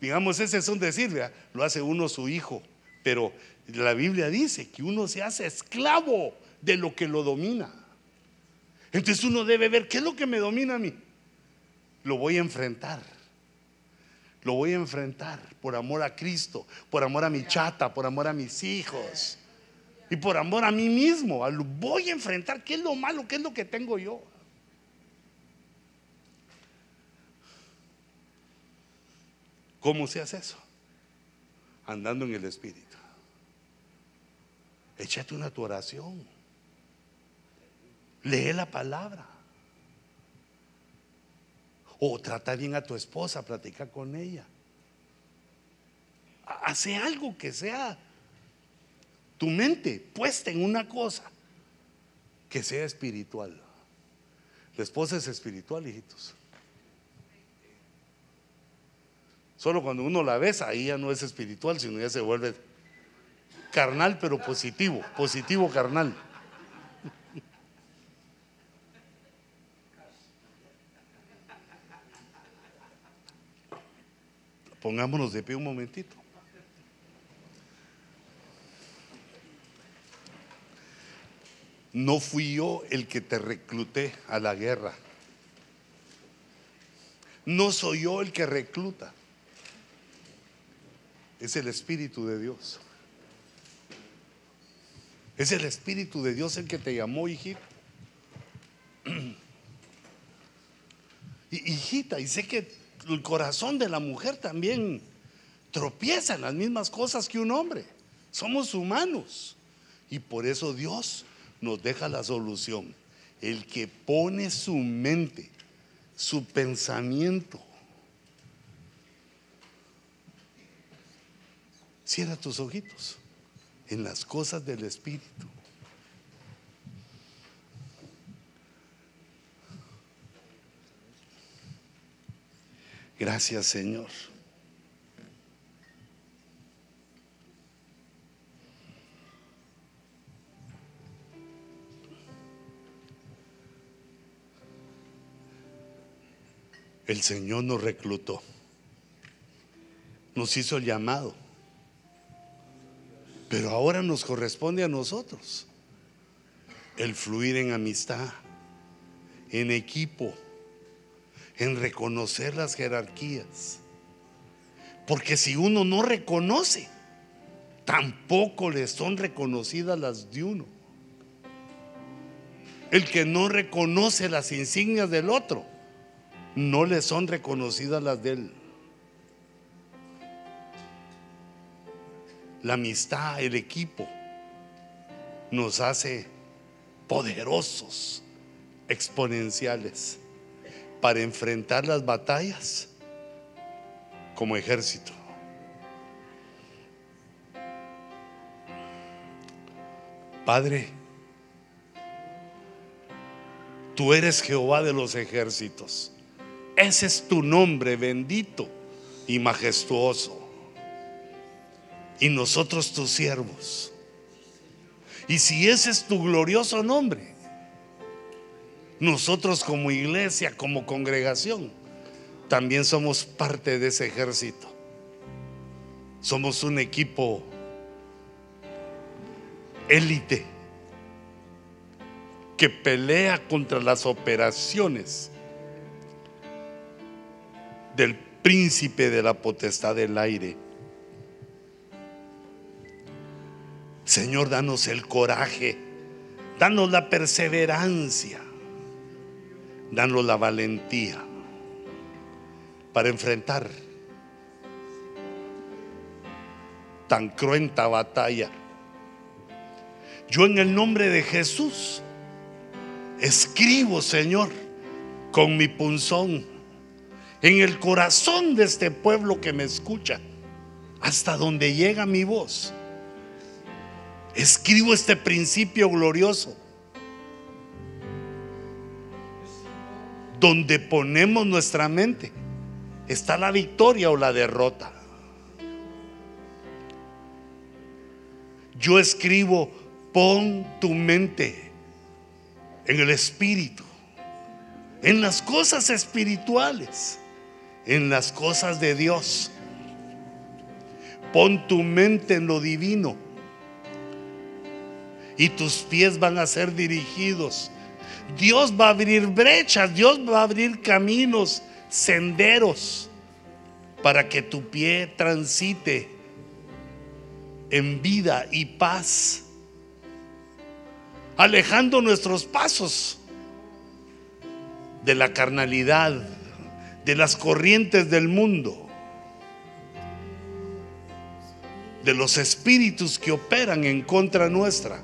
digamos, ese es un decir, lo hace uno su hijo, pero la Biblia dice que uno se hace esclavo de lo que lo domina. Entonces uno debe ver, ¿qué es lo que me domina a mí? Lo voy a enfrentar. Lo voy a enfrentar por amor a Cristo, por amor a mi chata, por amor a mis hijos. Y por amor a mí mismo, voy a enfrentar qué es lo malo, qué es lo que tengo yo. ¿Cómo se hace eso? Andando en el Espíritu. Échate una tu oración. Lee la palabra. O trata bien a tu esposa, platica con ella. Hace algo que sea tu mente puesta en una cosa que sea espiritual. La esposa es espiritual, hijitos. Solo cuando uno la besa, ahí ya no es espiritual, sino ya se vuelve carnal, pero positivo, positivo carnal. Pongámonos de pie un momentito. No fui yo el que te recluté a la guerra. No soy yo el que recluta. Es el Espíritu de Dios. Es el Espíritu de Dios el que te llamó, hijita. Hijita, y sé que el corazón de la mujer también tropieza en las mismas cosas que un hombre. Somos humanos. Y por eso Dios nos deja la solución. El que pone su mente, su pensamiento. Cierra tus ojitos en las cosas del Espíritu. Gracias Señor. El Señor nos reclutó, nos hizo el llamado, pero ahora nos corresponde a nosotros el fluir en amistad, en equipo, en reconocer las jerarquías. Porque si uno no reconoce, tampoco le son reconocidas las de uno. El que no reconoce las insignias del otro, no le son reconocidas las de él. La amistad, el equipo, nos hace poderosos, exponenciales, para enfrentar las batallas como ejército. Padre, tú eres Jehová de los ejércitos. Ese es tu nombre bendito y majestuoso. Y nosotros tus siervos. Y si ese es tu glorioso nombre, nosotros como iglesia, como congregación, también somos parte de ese ejército. Somos un equipo élite que pelea contra las operaciones del príncipe de la potestad del aire. Señor, danos el coraje, danos la perseverancia, danos la valentía para enfrentar tan cruenta batalla yo en el nombre de Jesús escribo, Señor, con mi punzón en el corazón de este pueblo que me escucha, hasta donde llega mi voz. Escribo este principio glorioso, donde ponemos nuestra mente, está la victoria o la derrota. Yo escribo Pon tu mente en el espíritu, en las cosas espirituales, en las cosas de Dios. Pon tu mente en lo divino y tus pies van a ser dirigidos. Dios va a abrir brechas, Dios va a abrir caminos, senderos, para que tu pie transite en vida y paz alejando nuestros pasos de la carnalidad, de las corrientes del mundo, de los espíritus que operan en contra nuestra.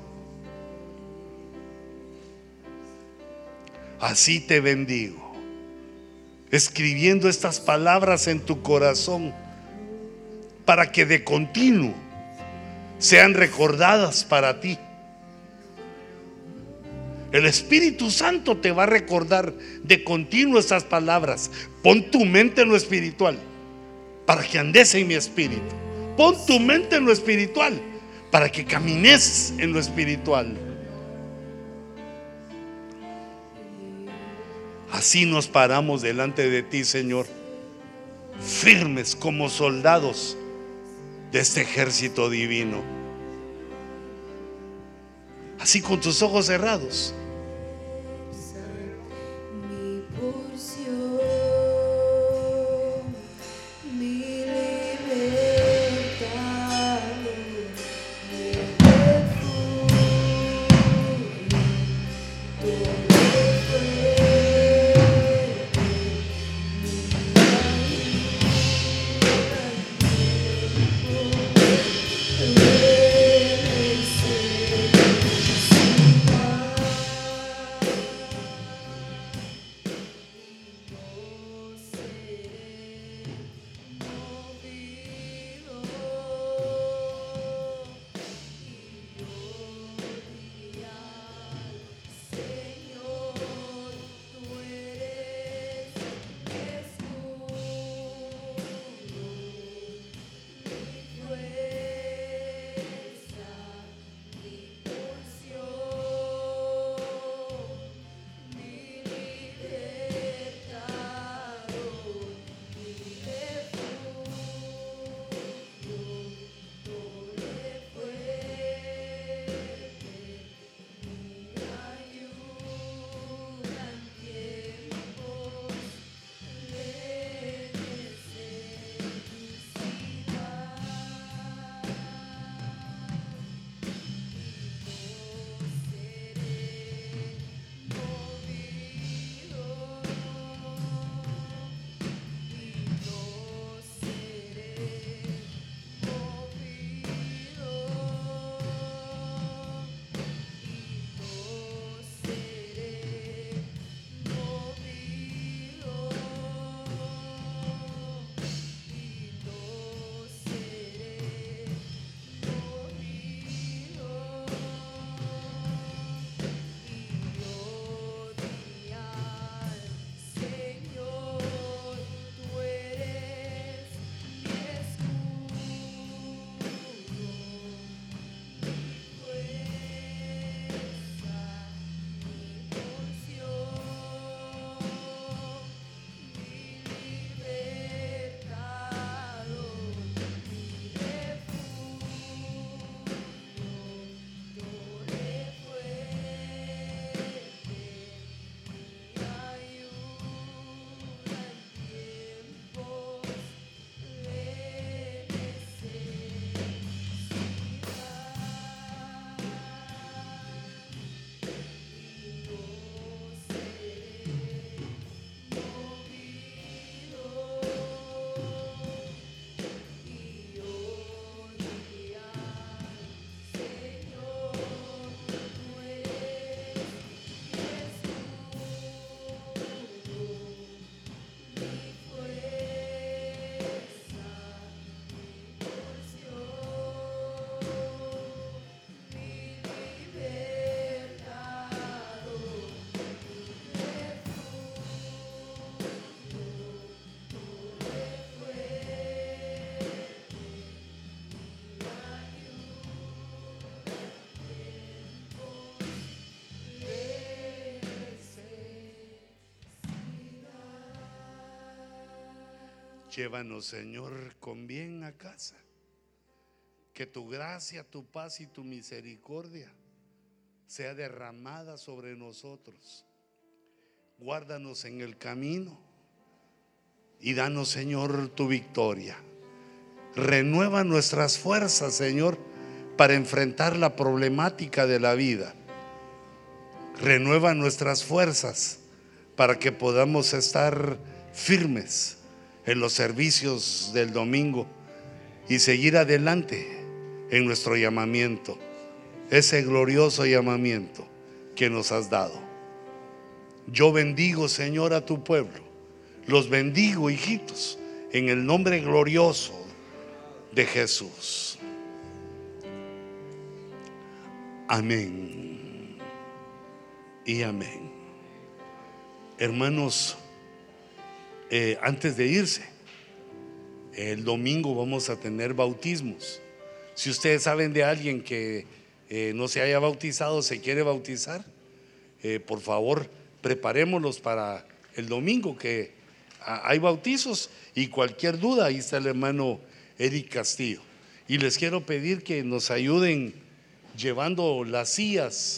Así te bendigo, escribiendo estas palabras en tu corazón para que de continuo sean recordadas para ti el Espíritu Santo te va a recordar de continuo esas palabras. Pon tu mente en lo espiritual para que andes en mi espíritu. Pon tu mente en lo espiritual para que camines en lo espiritual. Así nos paramos delante de ti, Señor, firmes como soldados de este ejército divino. Así con tus ojos cerrados. Llévanos, Señor, con bien a casa. Que tu gracia, tu paz y tu misericordia sea derramada sobre nosotros. Guárdanos en el camino y danos, Señor, tu victoria. Renueva nuestras fuerzas, Señor, para enfrentar la problemática de la vida. Renueva nuestras fuerzas para que podamos estar firmes en los servicios del domingo y seguir adelante en nuestro llamamiento, ese glorioso llamamiento que nos has dado. Yo bendigo, Señor, a tu pueblo. Los bendigo, hijitos, en el nombre glorioso de Jesús. Amén. Y amén. Hermanos, eh, antes de irse, el domingo vamos a tener bautismos. Si ustedes saben de alguien que eh, no se haya bautizado, se quiere bautizar, eh, por favor, preparémoslos para el domingo, que hay bautizos y cualquier duda, ahí está el hermano Eric Castillo. Y les quiero pedir que nos ayuden llevando las sillas